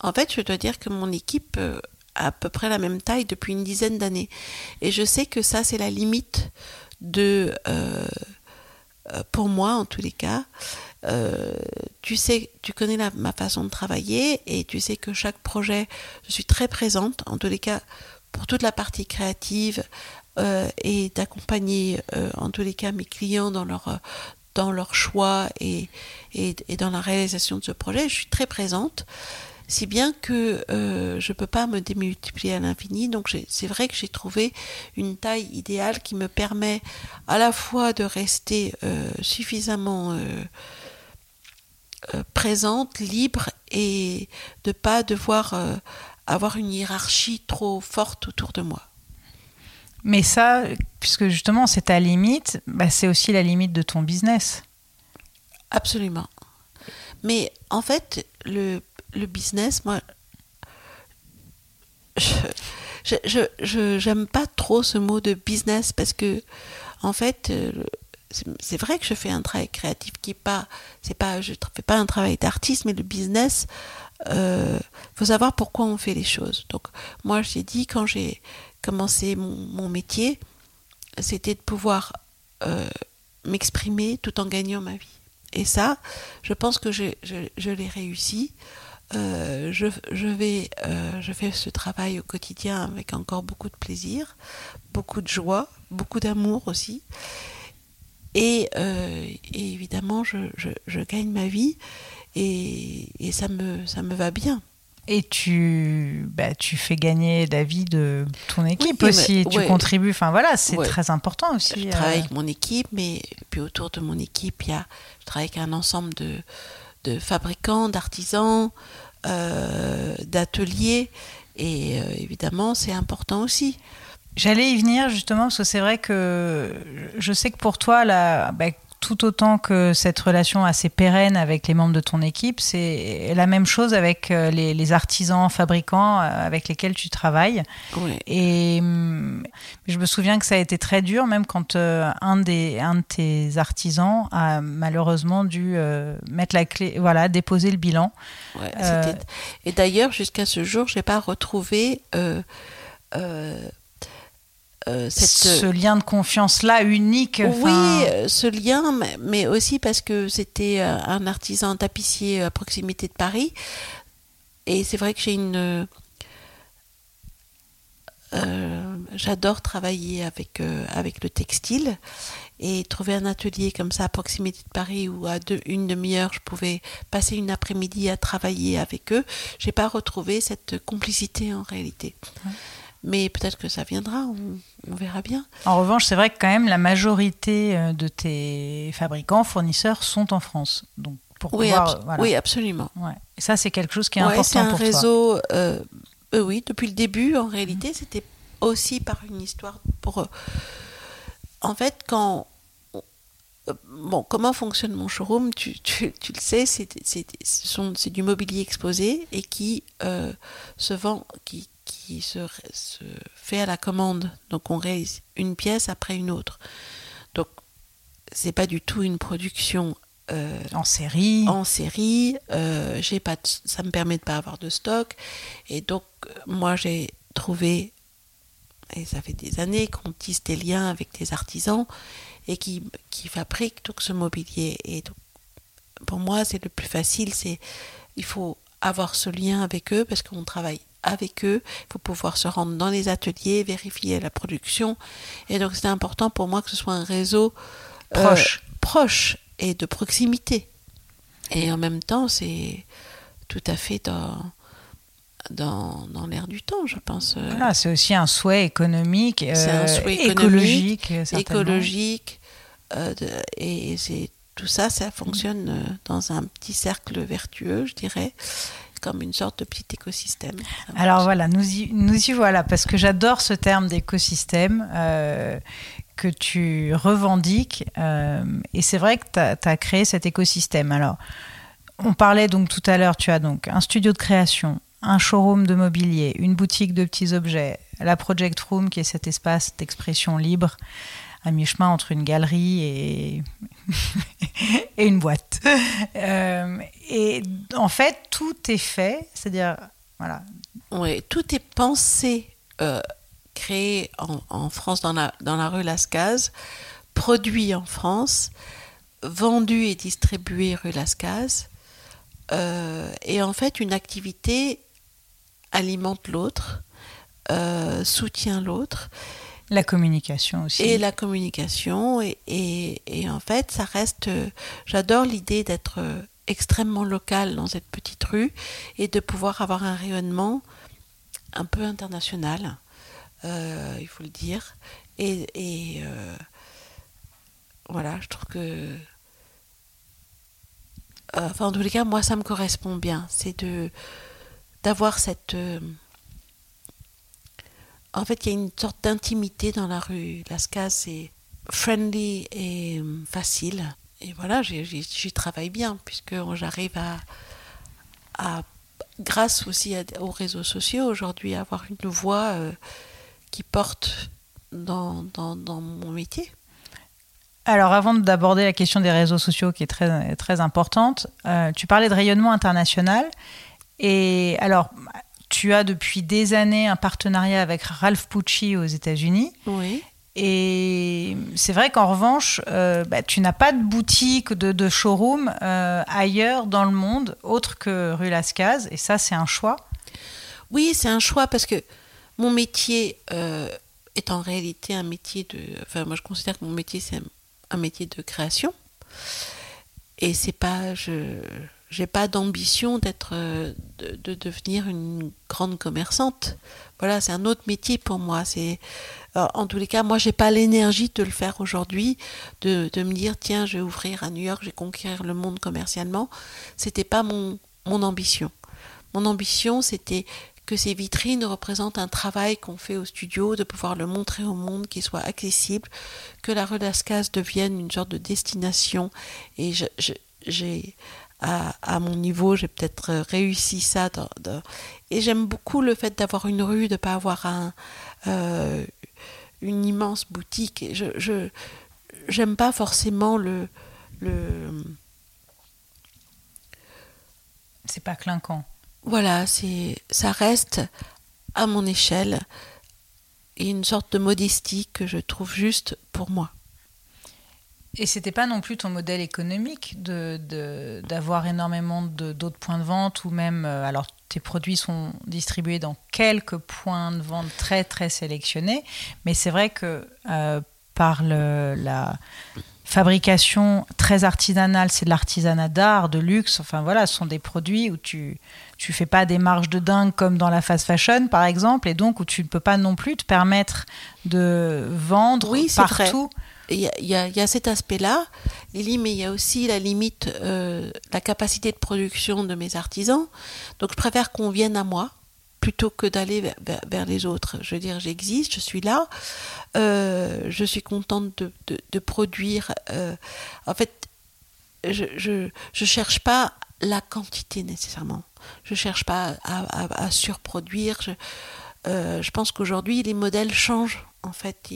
en fait, je dois dire que mon équipe euh, à peu près la même taille depuis une dizaine d'années. Et je sais que ça, c'est la limite de... Euh, pour moi en tous les cas, tu sais, tu connais ma façon de travailler et tu sais que chaque projet, je suis très présente en tous les cas pour toute la partie créative et d'accompagner en tous les cas mes clients dans leur choix et, et, dans la réalisation de ce projet. Je suis très présente, si bien que euh, je ne peux pas me démultiplier à l'infini. Donc c'est vrai que j'ai trouvé une taille idéale qui me permet à la fois de rester euh, suffisamment euh, présente, libre et de pas devoir avoir une hiérarchie trop forte autour de moi. Mais ça, puisque justement c'est ta limite, bah, c'est aussi la limite de ton business. Absolument. Mais en fait, le, le business, moi, je j'aime pas trop ce mot de business parce que, en fait, euh, c'est vrai que je fais un travail créatif qui est pas, c'est pas, je fais pas un travail d'artiste, mais le business, euh, faut savoir pourquoi on fait les choses. Donc, moi, j'ai dit quand j'ai commencé mon, métier, c'était de pouvoir euh, m'exprimer tout en gagnant ma vie. Et ça, je pense que je, l'ai réussi. Euh, je, je, vais, euh, je fais ce travail au quotidien avec encore beaucoup de plaisir, beaucoup de joie, beaucoup d'amour aussi. Et, et évidemment, je, je, gagne ma vie et, et, ça, me, ça me va bien. Et tu, bah, tu fais gagner la vie de ton équipe aussi. tu contribues. Enfin voilà, c'est très important aussi. Je travaille euh. avec mon équipe, mais puis autour de mon équipe, il y a, je travaille avec un ensemble de, de fabricants, d'artisans, euh, d'ateliers. Et euh, évidemment, c'est important aussi. J'allais y venir justement parce que c'est vrai que je sais que pour toi, la, bah, tout autant que cette relation assez pérenne avec les membres de ton équipe, c'est la même chose avec euh, les, artisans, fabricants euh, avec lesquels tu travailles. Et hum, je me souviens que ça a été très dur, même quand euh, un, des, un de tes artisans a malheureusement dû mettre la clé, voilà, déposer le bilan. et d'ailleurs, jusqu'à ce jour, je n'ai pas retrouvé euh, ce lien de confiance-là unique. Oui, euh, ce lien, mais aussi parce que c'était euh, un artisan tapissier à proximité de Paris. Et c'est vrai que j'ai une... J'adore travailler avec, avec le textile et trouver un atelier comme ça à proximité de Paris où à deux, une demi-heure je pouvais passer une après-midi à travailler avec eux, j'ai pas retrouvé cette complicité en réalité mais peut-être que ça viendra, on, verra bien. En revanche, c'est vrai que quand même la majorité euh, de tes fabricants, fournisseurs sont en France. Donc pour oui, pouvoir, oui, absolument. Et ça, c'est quelque chose qui est important pour toi. C'est un réseau, euh, euh, oui, depuis le début, en réalité, c'était aussi par une histoire pour... en fait, quand bon, comment fonctionne mon showroom tu, tu, tu le sais, c'est du mobilier exposé et qui se vend, qui, qui se, fait à la commande. Donc on réalise une pièce après une autre. Donc c'est pas du tout une production euh, en série. En série, euh, j'ai pas, ça me permet de pas avoir de stock. Et donc moi j'ai trouvé, et ça fait des années qu'on tisse des liens avec des artisans et qui, qui fabriquent tout ce mobilier. Et donc, pour moi c'est le plus facile, c'est il faut avoir ce lien avec eux parce qu'on travaille avec eux. Il faut pouvoir se rendre dans les ateliers, vérifier la production. Et donc c'est important pour moi que ce soit un réseau euh, proche, proche et de proximité. Et en même temps, c'est tout à fait dans, dans, dans l'air du temps, je pense. Voilà, c'est aussi un souhait économique, un euh, écologique, écologique, euh, et c'est tout ça, ça fonctionne dans un petit cercle vertueux, je dirais comme une sorte de petit écosystème. Alors voilà, nous y, voilà, parce que j'adore ce terme d'écosystème euh, que tu revendiques. Euh, et c'est vrai que tu as, créé cet écosystème. Alors, on parlait donc tout à l'heure, tu as donc un studio de création, un showroom de mobilier, une boutique de petits objets, la Project Room qui est cet espace d'expression libre à mi-chemin entre une galerie *laughs* et, une boîte. Euh, et en fait, tout est fait, c'est-à-dire, voilà. Oui, tout est pensé, euh, créé en, France, dans la, rue Lascaz, produit en France, vendu et distribué rue Lascaz. et en fait, une activité alimente l'autre, soutient l'autre. La communication aussi. Et la communication. Et, et, en fait, ça reste. J'adore l'idée d'être extrêmement local dans cette petite rue et de pouvoir avoir un rayonnement un peu international, euh, il faut le dire. Et, euh, voilà, je trouve que. Euh, enfin, en tous les cas, moi, ça me correspond bien. C'est de d'avoir cette en fait, il y a une sorte d'intimité dans la rue. Lascaz, c'est friendly et euh, facile. Et voilà, j'y travaille bien, puisque j'arrive à, grâce aussi aux réseaux sociaux aujourd'hui, avoir une voix euh, qui porte dans, mon métier. Alors, avant d'aborder la question des réseaux sociaux, qui est très, très importante, euh, tu parlais de rayonnement international. Et alors, tu as depuis des années un partenariat avec Ralph Pucci aux États-Unis. Oui. Et c'est vrai qu'en revanche, euh, bah, tu n'as pas de boutique, de, showroom euh, ailleurs dans le monde, autre que rue Lascaz. Et ça, c'est un choix Oui, c'est un choix parce que mon métier euh, est en réalité un métier de. Enfin, moi, je considère que mon métier, c'est un métier de création. Et c'est pas. Je j'ai pas d'ambition d'être euh, de, devenir une grande commerçante. Voilà, c'est un autre métier pour moi. C'est euh, en tous les cas, moi j'ai pas l'énergie de le faire aujourd'hui, de, me dire tiens, je vais ouvrir à New York, je vais conquérir le monde commercialement. C'était pas mon mon ambition. Mon ambition, c'était que ces vitrines représentent un travail qu'on fait au studio, de pouvoir le montrer au monde, qu'il soit accessible, que la Redascas devienne une sorte de destination. Et j'ai à, mon niveau, j'ai peut-être réussi ça. Et j'aime beaucoup le fait d'avoir une rue, de ne pas avoir un, euh, une immense boutique. Je, je j'aime pas forcément le, le. C'est pas clinquant. Voilà, c'est ça reste à mon échelle et une sorte de modestie que je trouve juste pour moi. Et c'était pas non plus ton modèle économique de, d'avoir énormément d'autres points de vente ou même euh, alors tes produits sont distribués dans quelques points de vente très très sélectionnés, mais c'est vrai que euh, par le, la fabrication très artisanale, c'est de l'artisanat d'art, de luxe, enfin voilà, ce sont des produits où tu tu fais pas des marges de dingue comme dans la fast fashion par exemple, et donc où tu ne peux pas non plus te permettre de vendre oui, partout. Vrai il y, a, cet aspect-là, Lily, mais il y a aussi la limite, euh, la capacité de production de mes artisans. Donc je préfère qu'on vienne à moi plutôt que d'aller vers, les autres. Je veux dire, j'existe, je suis là, euh, je suis contente de, produire. Euh, en fait, je, je, cherche pas la quantité nécessairement. Je cherche pas à, surproduire. Je, pense qu'aujourd'hui, les modèles changent en fait.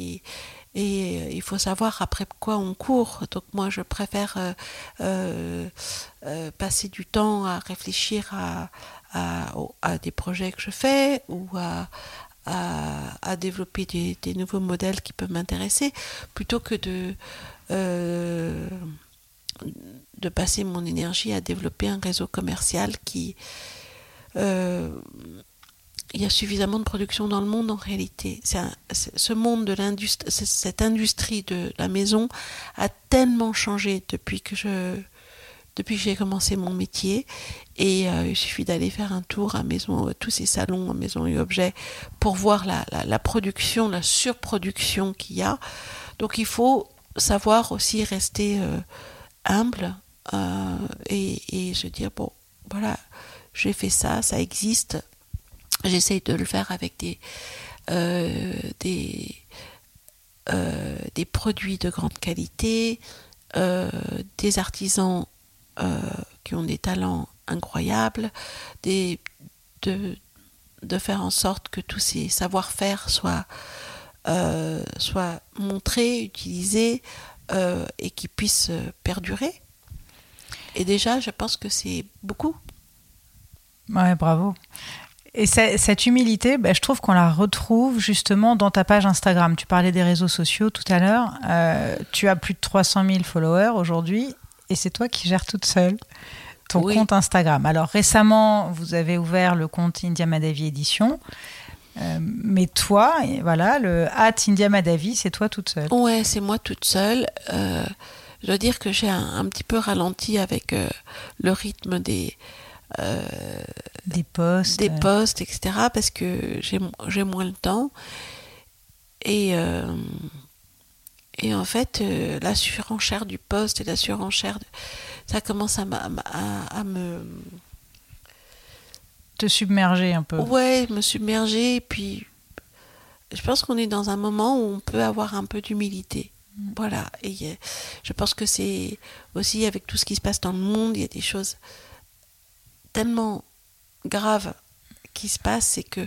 Et euh, il faut savoir après quoi on court. Donc moi, je préfère euh, euh, passer du temps à réfléchir à, des projets que je fais ou à, à, développer des, des, nouveaux modèles qui peuvent m'intéresser, plutôt que de, de passer mon énergie à développer un réseau commercial qui il y a suffisamment de production dans le monde en réalité. ce monde de l'industrie, cette industrie de la maison a tellement changé depuis que je, depuis que j'ai commencé mon métier. Et euh, il suffit d'aller faire un tour à maison, tous ces salons à maison et objets pour voir la, production, la surproduction qu'il y a. Donc il faut savoir aussi rester euh, humble euh, et, et se dire bon, voilà, j'ai fait ça, ça existe J'essaye de le faire avec des, euh, euh, des produits de grande qualité, euh, des artisans qui ont des talents incroyables, des, de, de faire en sorte que tous ces savoir-faire soient, soient montrés, utilisés et qui puissent perdurer. Et déjà, je pense que c'est beaucoup. Ouais, bravo. Et cette humilité, bah, je trouve qu'on la retrouve justement dans ta page Instagram. Tu parlais des réseaux sociaux tout à l'heure. Euh, tu as plus de 300 000 followers aujourd'hui et c'est toi qui gères toute seule ton compte Instagram. Alors récemment, vous avez ouvert le compte India Madavi Édition. Euh, mais toi, voilà, le at India Madavi, c'est toi toute seule. Ouais, c'est moi toute seule. Euh, je dois dire que j'ai un, petit peu ralenti avec le rythme des, euh, des postes. Des postes, etc. Parce que j'ai moins le temps. Et, euh, et en fait, euh, la surenchère du poste et la surenchère, de, ça commence à, à, me... Te submerger un peu. Ouais, me submerger. Et puis, je pense qu'on est dans un moment où on peut avoir un peu d'humilité. Mm. Voilà. Et je pense que c'est aussi avec tout ce qui se passe dans le monde, il y a des choses tellement grave qui se passe, c'est que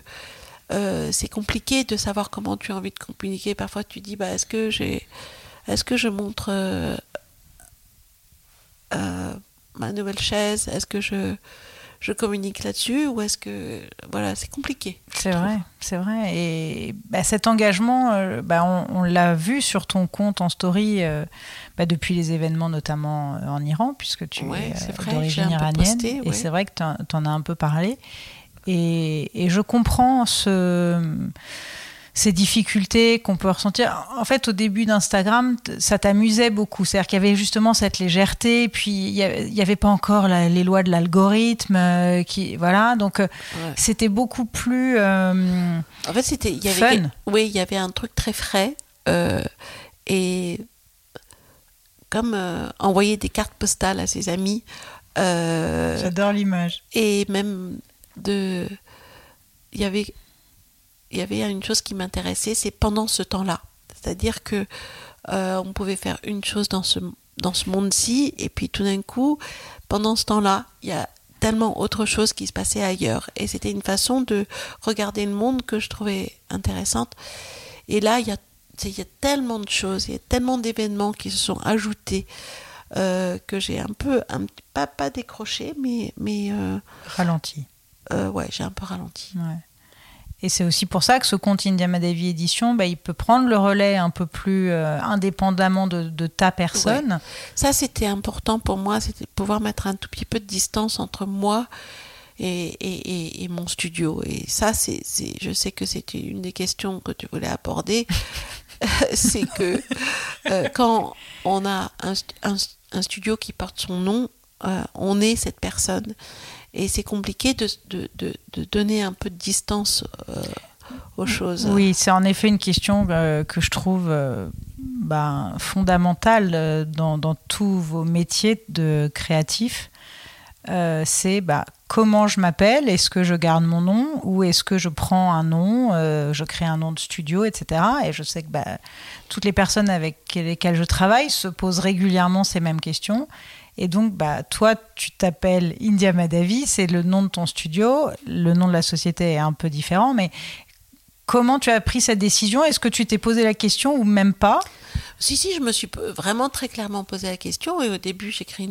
euh, c'est compliqué de savoir comment tu as envie de communiquer. Parfois, tu dis, bah, est-ce que j'ai, est-ce que je montre euh, euh, ma nouvelle chaise? Est-ce que je je communique là-dessus ou est-ce que voilà c'est compliqué c'est vrai c'est vrai. Et bah, cet engagement euh, bah, on, l'a vu sur ton compte en story euh, bah, depuis les événements notamment euh, en Iran puisque tu es d'origine iranienne. et c'est vrai que tu en, as un peu parlé. Et, et je comprends ce ces difficultés qu'on peut ressentir. En fait, au début d'Instagram, ça t'amusait beaucoup. C'est-à-dire qu'il y avait justement cette légèreté, puis il n'y avait pas encore les lois de l'algorithme, euh, qui voilà. Donc euh, c'était beaucoup plus. Euh, en fait, c'était il y avait fun. oui, il y avait un truc très frais et comme envoyer des cartes postales à ses amis. J'adore l'image. Et même de, il y avait il y avait une chose qui m'intéressait, c'est pendant ce temps-là. C'est-à-dire que euh, on pouvait faire une chose dans ce, dans ce monde-ci, et puis tout d'un coup, pendant ce temps-là, il y a tellement autre chose qui se passait ailleurs. Et c'était une façon de regarder le monde que je trouvais intéressante. Et là, il y a, il y a tellement de choses, il y a tellement d'événements qui se sont ajoutés. Euh, que j'ai un peu, un, pas, pas décroché, mais. mais euh, ralenti. ouais, j'ai un peu ralenti. Ouais. Et c'est aussi pour ça que ce compte India Madavi Édition, bah, il peut prendre le relais un peu plus euh, indépendamment de, ta personne. Ça, c'était important pour moi, c'était pouvoir mettre un tout petit peu de distance entre moi et, et, mon studio. Et ça, c'est, je sais que c'était une des questions que tu voulais aborder. *laughs* c'est que euh, quand on a un, un, studio qui porte son nom, euh, on est cette personne. Et c'est compliqué de, de, de, donner un peu de distance euh, aux choses. Oui, c'est en effet une question euh, que je trouve euh, ben, fondamentale dans, dans, tous vos métiers de créatif. c'est bah, comment je m'appelle, est-ce que je garde mon nom? Ou est-ce que je prends un nom, je crée un nom de studio, etc. Et je sais que bah, toutes les personnes avec lesquelles je travaille se posent régulièrement ces mêmes questions. Et donc, bah, toi, tu t'appelles India Madavi, c'est le nom de ton studio. Le nom de la société est un peu différent, mais comment tu as pris cette décision? Est-ce que tu t'es posé la question ou même pas? Si, si, je me suis vraiment très clairement posé la question. Et au début, j'ai créé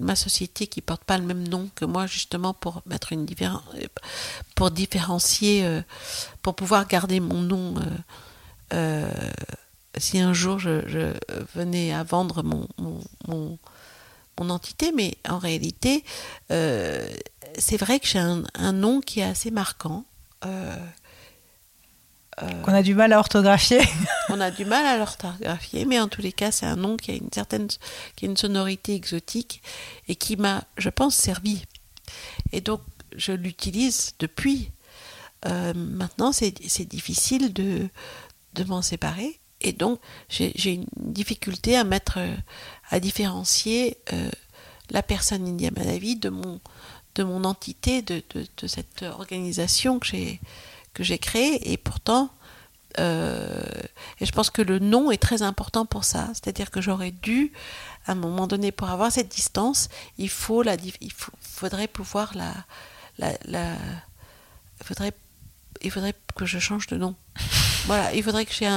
ma société qui porte pas le même nom que moi, justement pour mettre une pour différencier, euh, pour pouvoir garder mon nom. Euh, euh, si un jour je, venais à vendre mon, mon mon entité, mais en réalité, euh, c'est vrai que j'ai un, nom qui est assez marquant. Euh, euh, Qu'on a du mal à orthographier. *laughs* on a du mal à l'orthographier, mais en tous les cas, c'est un nom qui a une certaine, qui a une sonorité exotique et qui m'a, je pense, servi. Et donc, je l'utilise depuis. maintenant, c'est difficile de, de m'en séparer. Et donc, j'ai une difficulté à mettre à différencier euh, la personne India Madavi de mon, de mon entité, de, de, cette organisation que j'ai, que j'ai créée. Et pourtant, euh, et je pense que le nom est très important pour ça. C'est-à-dire que j'aurais dû, à un moment donné, pour avoir cette distance, il, faut la, il faudrait pouvoir la, la, la il faudrait, il faudrait que je change de nom. *laughs* voilà, il faudrait que j'ai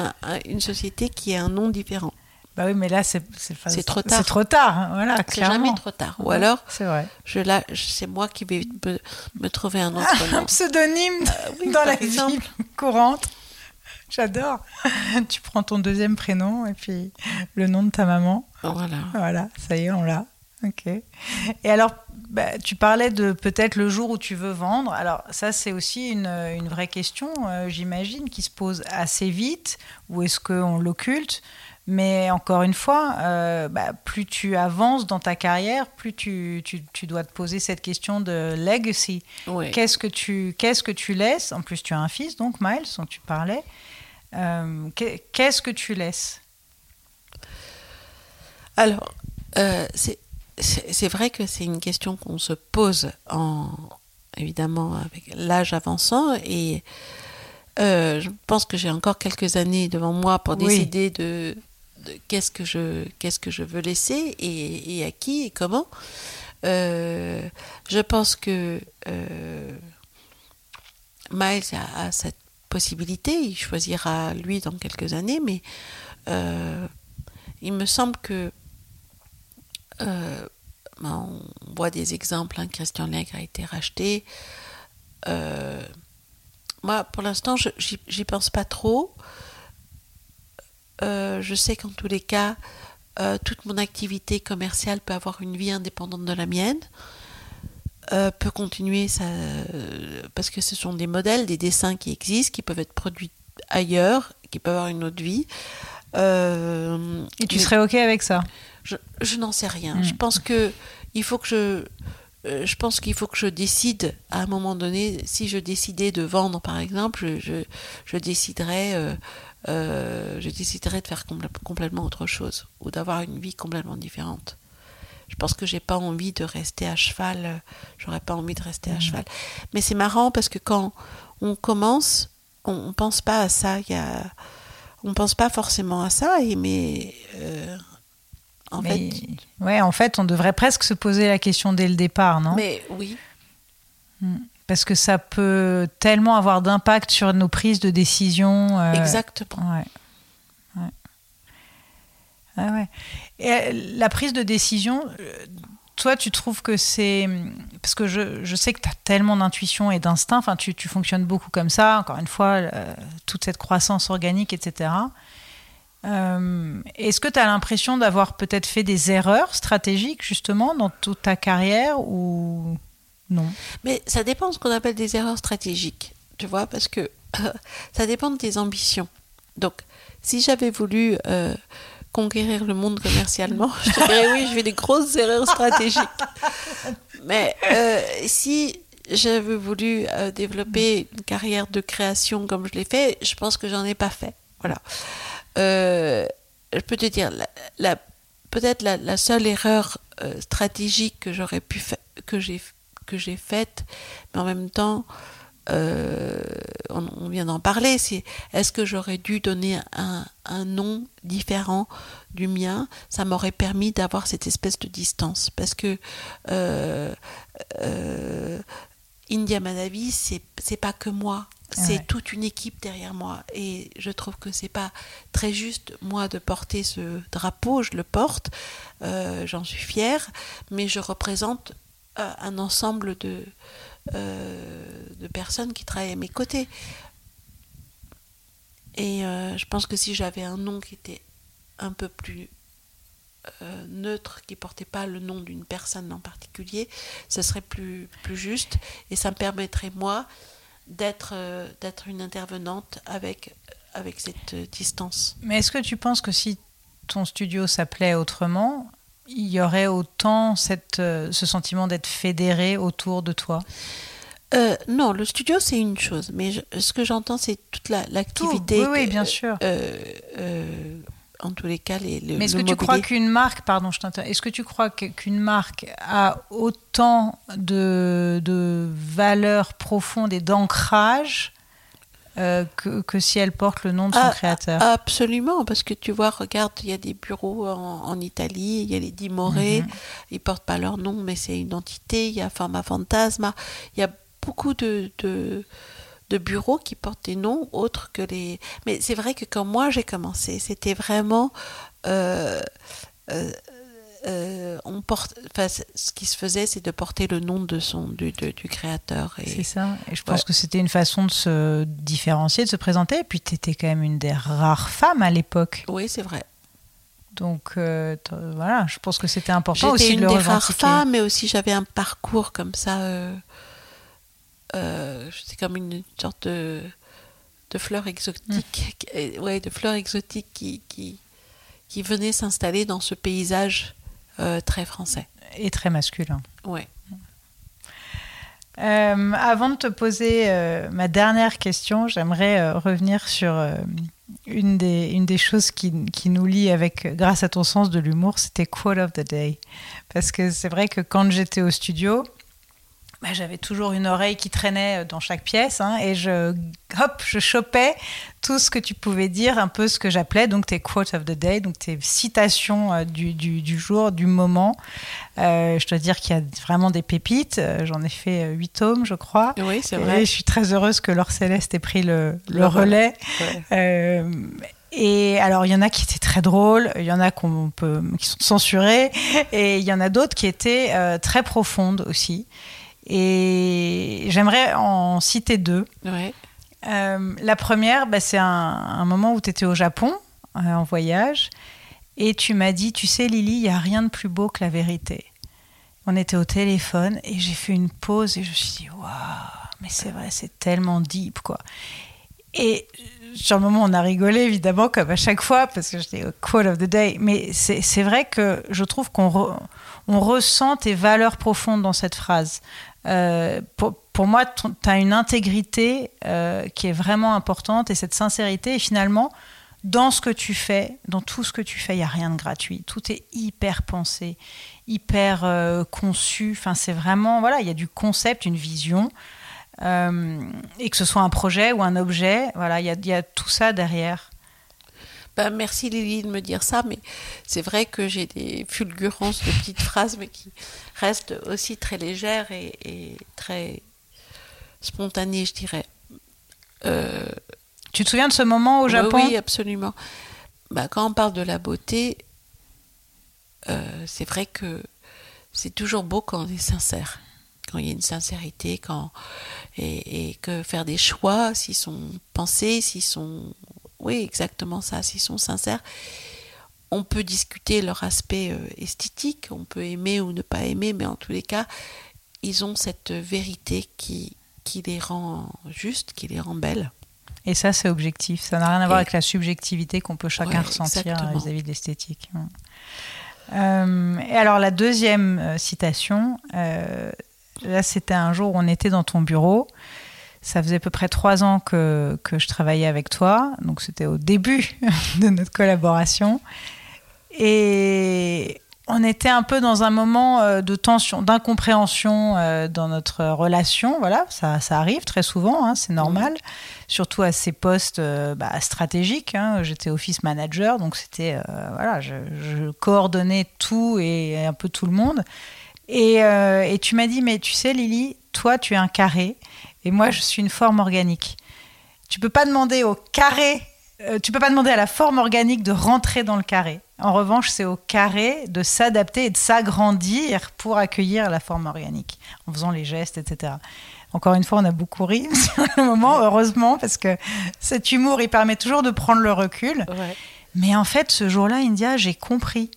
une société qui ait un nom différent. Bah oui, mais là, c'est c'est trop tard. C'est trop tard, hein, voilà. C'est jamais trop tard. Ou alors, c'est vrai. Je là, c'est moi qui vais me, trouver un autre nom. Un *laughs* pseudonyme euh, dans la vie courante. J'adore. *laughs* tu prends ton deuxième prénom et puis le nom de ta maman. Voilà. Voilà, ça y est, on l'a. Ok. Et alors, bah, tu parlais de peut-être le jour où tu veux vendre. Alors ça, c'est aussi une, une, vraie question, euh, j'imagine, qui se pose assez vite. Ou est-ce qu'on l'occulte? Mais encore une fois, euh, bah, plus tu avances dans ta carrière, plus tu, tu, dois te poser cette question de legacy. Qu'est-ce que tu qu'est-ce que tu laisses? En plus, tu as un fils, donc Miles, dont tu parlais. Euh, qu'est-ce que tu laisses? Alors, euh, c'est vrai que c'est une question qu'on se pose en évidemment avec l'âge avançant et je pense que j'ai encore quelques années devant moi pour décider de, qu'est-ce que je qu'est-ce que je veux laisser et, à qui et comment. Euh, je pense que euh, Miles a, cette possibilité, il choisira lui dans quelques années, mais euh, il me semble que ben, on voit des exemples, hein, Christian Legge a été racheté. moi, pour l'instant, j'y pense pas trop. Euh, je sais qu'en tous les cas, euh, toute mon activité commerciale peut avoir une vie indépendante de la mienne, euh, peut continuer ça, parce que ce sont des modèles, des dessins qui existent, qui peuvent être produits ailleurs, qui peuvent avoir une autre vie. Et tu serais ok avec ça? Je, n'en sais rien. Hmm. Je pense que il faut que je je pense qu'il faut que je décide à un moment donné, si je décidais de vendre par exemple, je, je, déciderais euh, je déciderais de faire complètement autre chose ou d'avoir une vie complètement différente. Je pense que j'ai pas envie de rester à cheval. Euh, j'aurais pas envie de rester à mmh. cheval. Mais c'est marrant parce que quand on commence, on, ne pense pas à ça. Y a, on pense pas forcément à ça. Et mais euh, en fait, ouais, en fait, on devrait presque se poser la question dès le départ, non? Mais oui. Mmh parce que ça peut tellement avoir d'impact sur nos prises de décision. Euh, Exactement. Ouais. Ah ouais. Et euh, la prise de décision, euh, toi, tu trouves que c'est. Parce que je, je sais que tu as tellement d'intuition et d'instinct, enfin, tu, tu, fonctionnes beaucoup comme ça, encore une fois, toute cette croissance organique, etc. Est-ce que tu as l'impression d'avoir peut-être fait des erreurs stratégiques, justement, dans toute ta carrière ou non. Mais ça dépend de ce qu'on appelle des erreurs stratégiques, tu vois, parce que ça dépend de tes ambitions. Donc, si j'avais voulu euh, conquérir le monde commercialement, je dirais oui, je fais des grosses erreurs stratégiques. Mais euh, si j'avais voulu euh, développer une carrière de création comme je l'ai fait, je pense que j'en ai pas fait. Voilà. je peux te dire, la, peut-être la, seule erreur stratégique que j'aurais pu faire, que j'ai que j'ai faite, mais en même temps, euh, on, vient d'en parler, c'est est-ce que j'aurais dû donner un, nom différent du mien? Ça m'aurait permis d'avoir cette espèce de distance. Parce que euh, euh, India Manavi, c'est pas que moi, c'est toute une équipe derrière moi. Et je trouve que c'est pas très juste, moi, de porter ce drapeau. Je le porte, j'en suis fière, mais je représente un ensemble de, euh, de personnes qui travaillent à mes côtés. Et euh, je pense que si j'avais un nom qui était un peu plus euh, neutre, qui portait pas le nom d'une personne en particulier, ce serait plus, plus juste et ça me permettrait moi d'être une intervenante avec, avec cette distance. Mais est-ce que tu penses que si ton studio s'appelait autrement, il y aurait autant cette, euh, ce sentiment d'être fédéré autour de toi? Euh, non, le studio c'est une chose, mais ce que j'entends c'est toute l'activité. oui, oui, bien sûr. Euh, en tous les cas, les, le, Mais est-ce que tu crois qu'une marque, pardon, je Est-ce que tu crois qu'une marque a autant de, de valeur profonde et d'ancrage euh, que, si elle porte le nom de son ah, créateur. Absolument, parce que tu vois, regarde, il y a des bureaux en, Italie, il y a les Dimoré, mhm. ils ne portent pas leur nom, mais c'est une entité, il y a Pharma Fantasma, il y a beaucoup de, de, bureaux qui portent des noms autres que les... Mais c'est vrai que quand moi j'ai commencé, c'était vraiment euh, euh, on porte, ce qui se faisait, c'est de porter le nom de son du, du créateur. C'est ça. Et je pense que c'était une façon de se différencier, de se présenter. Et puis, tu étais quand même une des rares femmes à l'époque. Oui, c'est vrai. Donc euh, voilà, je pense que c'était important aussi de le une des rares femmes, mais aussi j'avais un parcours comme ça. Euh, euh J'étais comme une sorte de, de fleur exotique, mmh. ouais, de fleur exotique qui, qui, qui venait s'installer dans ce paysage euh, très français. Et très masculin. Ouais. Euh, avant de te poser euh, ma dernière question, j'aimerais revenir sur une, des, une des choses qui, qui, nous lie avec, grâce à ton sens de l'humour, c'était Quote of the Day. Parce que c'est vrai que quand j'étais au studio, bah, j'avais toujours une oreille qui traînait dans chaque pièce hein, et je, hop, je chopais tout ce que tu pouvais dire, un peu ce que j'appelais donc tes quotes of the day, donc tes citations euh, du, du, du, jour, du moment. Euh, je dois dire qu'il y a vraiment des pépites. Euh, j'en ai fait huit tomes, je crois. Oui, c'est vrai. Et je suis très heureuse que Laure Céleste ait pris le, le, relais. Et alors, il y en a qui étaient très drôles, il y en a qu'on peut, qui sont censurés, et il y en a d'autres qui étaient très profondes aussi. Et j'aimerais en citer deux. Euh, la première, bah, c'est un, moment où tu étais au Japon, euh, en voyage, et tu m'as dit, tu sais Lily, il n'y a rien de plus beau que la vérité. On était au téléphone et j'ai fait une pause et je me suis dit, waouh, mais c'est vrai, c'est tellement deep, quoi. Et sur le moment, on a rigolé, évidemment, comme à chaque fois, parce que j'étais au quote of the day. Mais c'est vrai que je trouve qu'on on ressent tes valeurs profondes dans cette phrase. Euh, pour, moi, tu as une intégrité euh, qui est vraiment importante et cette sincérité. Et finalement, dans ce que tu fais, dans tout ce que tu fais, il n'y a rien de gratuit. Tout est hyper pensé, hyper euh, conçu. Enfin, c'est vraiment, voilà, il y a du concept, une vision. et que ce soit un projet ou un objet, voilà, il y a, y a tout ça derrière. Ben, merci Lily de me dire ça, mais c'est vrai que j'ai des fulgurances de petites phrases, mais qui restent aussi très légères et, très spontanées, je dirais. Euh, tu te souviens de ce moment au Japon? Oui, absolument. Ben, quand on parle de la beauté, euh, c'est vrai que c'est toujours beau quand on est sincère, quand il y a une sincérité, quand et, et que faire des choix, s'ils sont pensés, s'ils sont oui, exactement ça, s'ils sont sincères. On peut discuter leur aspect euh, esthétique, on peut aimer ou ne pas aimer, mais en tous les cas, ils ont cette vérité qui, qui les rend justes, qui les rend belles. Et ça, c'est objectif. Ça n'a rien à voir avec la subjectivité qu'on peut chacun ressentir vis-à-vis de l'esthétique. Euh, et alors, la deuxième euh, citation, là, c'était un jour où on était dans ton bureau ça faisait à peu près trois ans que, que je travaillais avec toi, donc c'était au début *laughs* de notre collaboration. Et on était un peu dans un moment euh, de tension, d'incompréhension euh, dans notre relation. Voilà, ça, ça arrive très souvent, hein, c'est normal. Surtout à ces postes euh, bah, stratégiques. Hein. J'étais office manager, donc c'était voilà, je, je, coordonnais tout et un peu tout le monde. Et, et tu m'as dit, mais tu sais, Lily, toi, tu es un carré et moi, je suis une forme organique. Tu peux pas demander au carré, euh, tu peux pas demander à la forme organique de rentrer dans le carré. En revanche, c'est au carré de s'adapter et de s'agrandir pour accueillir la forme organique, en faisant les gestes, etc. Encore une fois, on a beaucoup ri *laughs* sur le moment, heureusement, parce que cet humour, il permet toujours de prendre le recul. Mais en fait, ce jour-là, India, j'ai compris.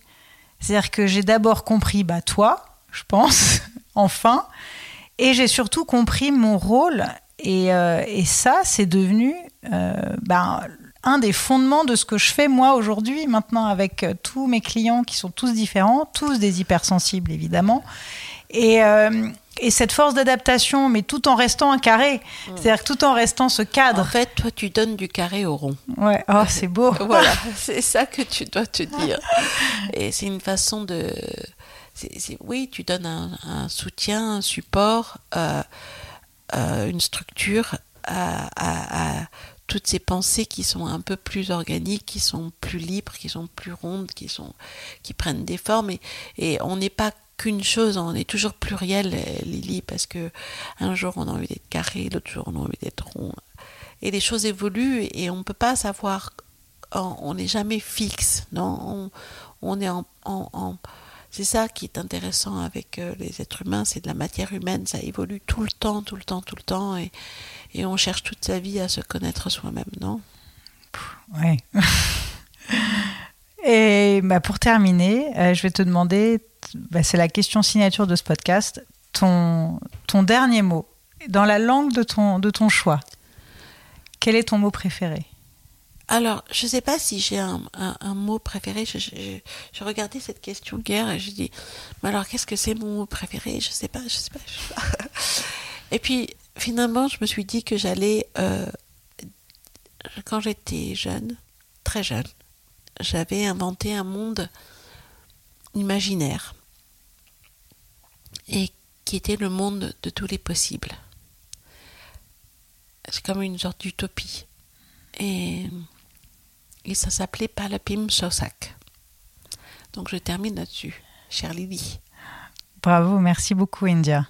C'est-à-dire que j'ai d'abord compris, bah, toi, je pense, *laughs* enfin, et j'ai surtout compris mon rôle. Et, euh, et ça, c'est devenu euh, ben, un des fondements de ce que je fais moi aujourd'hui, maintenant, avec euh, tous mes clients qui sont tous différents, tous des hypersensibles, évidemment. Et, et cette force d'adaptation, mais tout en restant un carré. Mmh. C'est-à-dire tout en restant ce cadre. En fait, toi, tu donnes du carré au rond. Ouais, oh, c'est beau. *laughs* voilà, c'est ça que tu dois te dire. Et c'est une façon de oui, tu donnes un, soutien, un support, euh, euh, une structure à, toutes ces pensées qui sont un peu plus organiques, qui sont plus libres, qui sont plus rondes, qui, prennent des formes. Et, on n'est pas qu'une chose, on est toujours pluriel, Lily, parce que un jour on a envie d'être carré, l'autre jour on a envie d'être rond. Et les choses évoluent et on ne peut pas savoir on n'est jamais fixe, non? On, est en, c'est ça qui est intéressant avec euh, les êtres humains, c'est de la matière humaine, ça évolue tout le temps, tout le temps, tout le temps, et, on cherche toute sa vie à se connaître soi-même, non? Oui. *laughs* et bah, pour terminer, euh, je vais te demander, bah, c'est la question signature de ce podcast, ton, dernier mot, dans la langue de ton choix. Quel est ton mot préféré? Alors, je ne sais pas si j'ai un, mot préféré. Je, regardais cette question hier et je dis, mais alors qu'est-ce que c'est mon mot préféré? Je ne sais pas, je pas. sais pas. *laughs* et puis, finalement, je me suis dit que j'allais, euh, quand j'étais jeune, très jeune, j'avais inventé un monde imaginaire et qui était le monde de tous les possibles. C'est comme une sorte d'utopie. Et et ça s'appelait Palapim Sosak. Donc je termine là-dessus, chère Lily. Bravo, merci beaucoup India.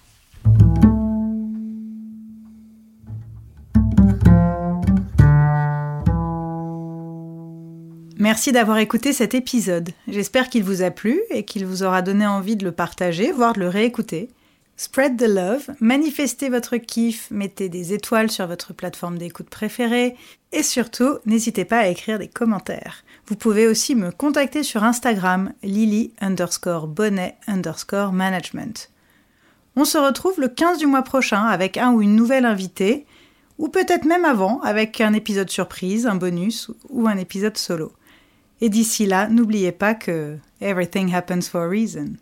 Merci d'avoir écouté cet épisode. J'espère qu'il vous a plu et qu'il vous aura donné envie de le partager, voire de le réécouter. Spread the love, manifestez votre kiff, mettez des étoiles sur votre plateforme d'écoute préférée et surtout, n'hésitez pas à écrire des commentaires. Vous pouvez aussi me contacter sur Instagram lily underscore bonnet underscore management. On se retrouve le 15 du mois prochain avec un ou une nouvelle invitée, ou peut-être même avant avec un épisode surprise, un bonus ou un épisode solo. Et d'ici là, n'oubliez pas que everything happens for a reason.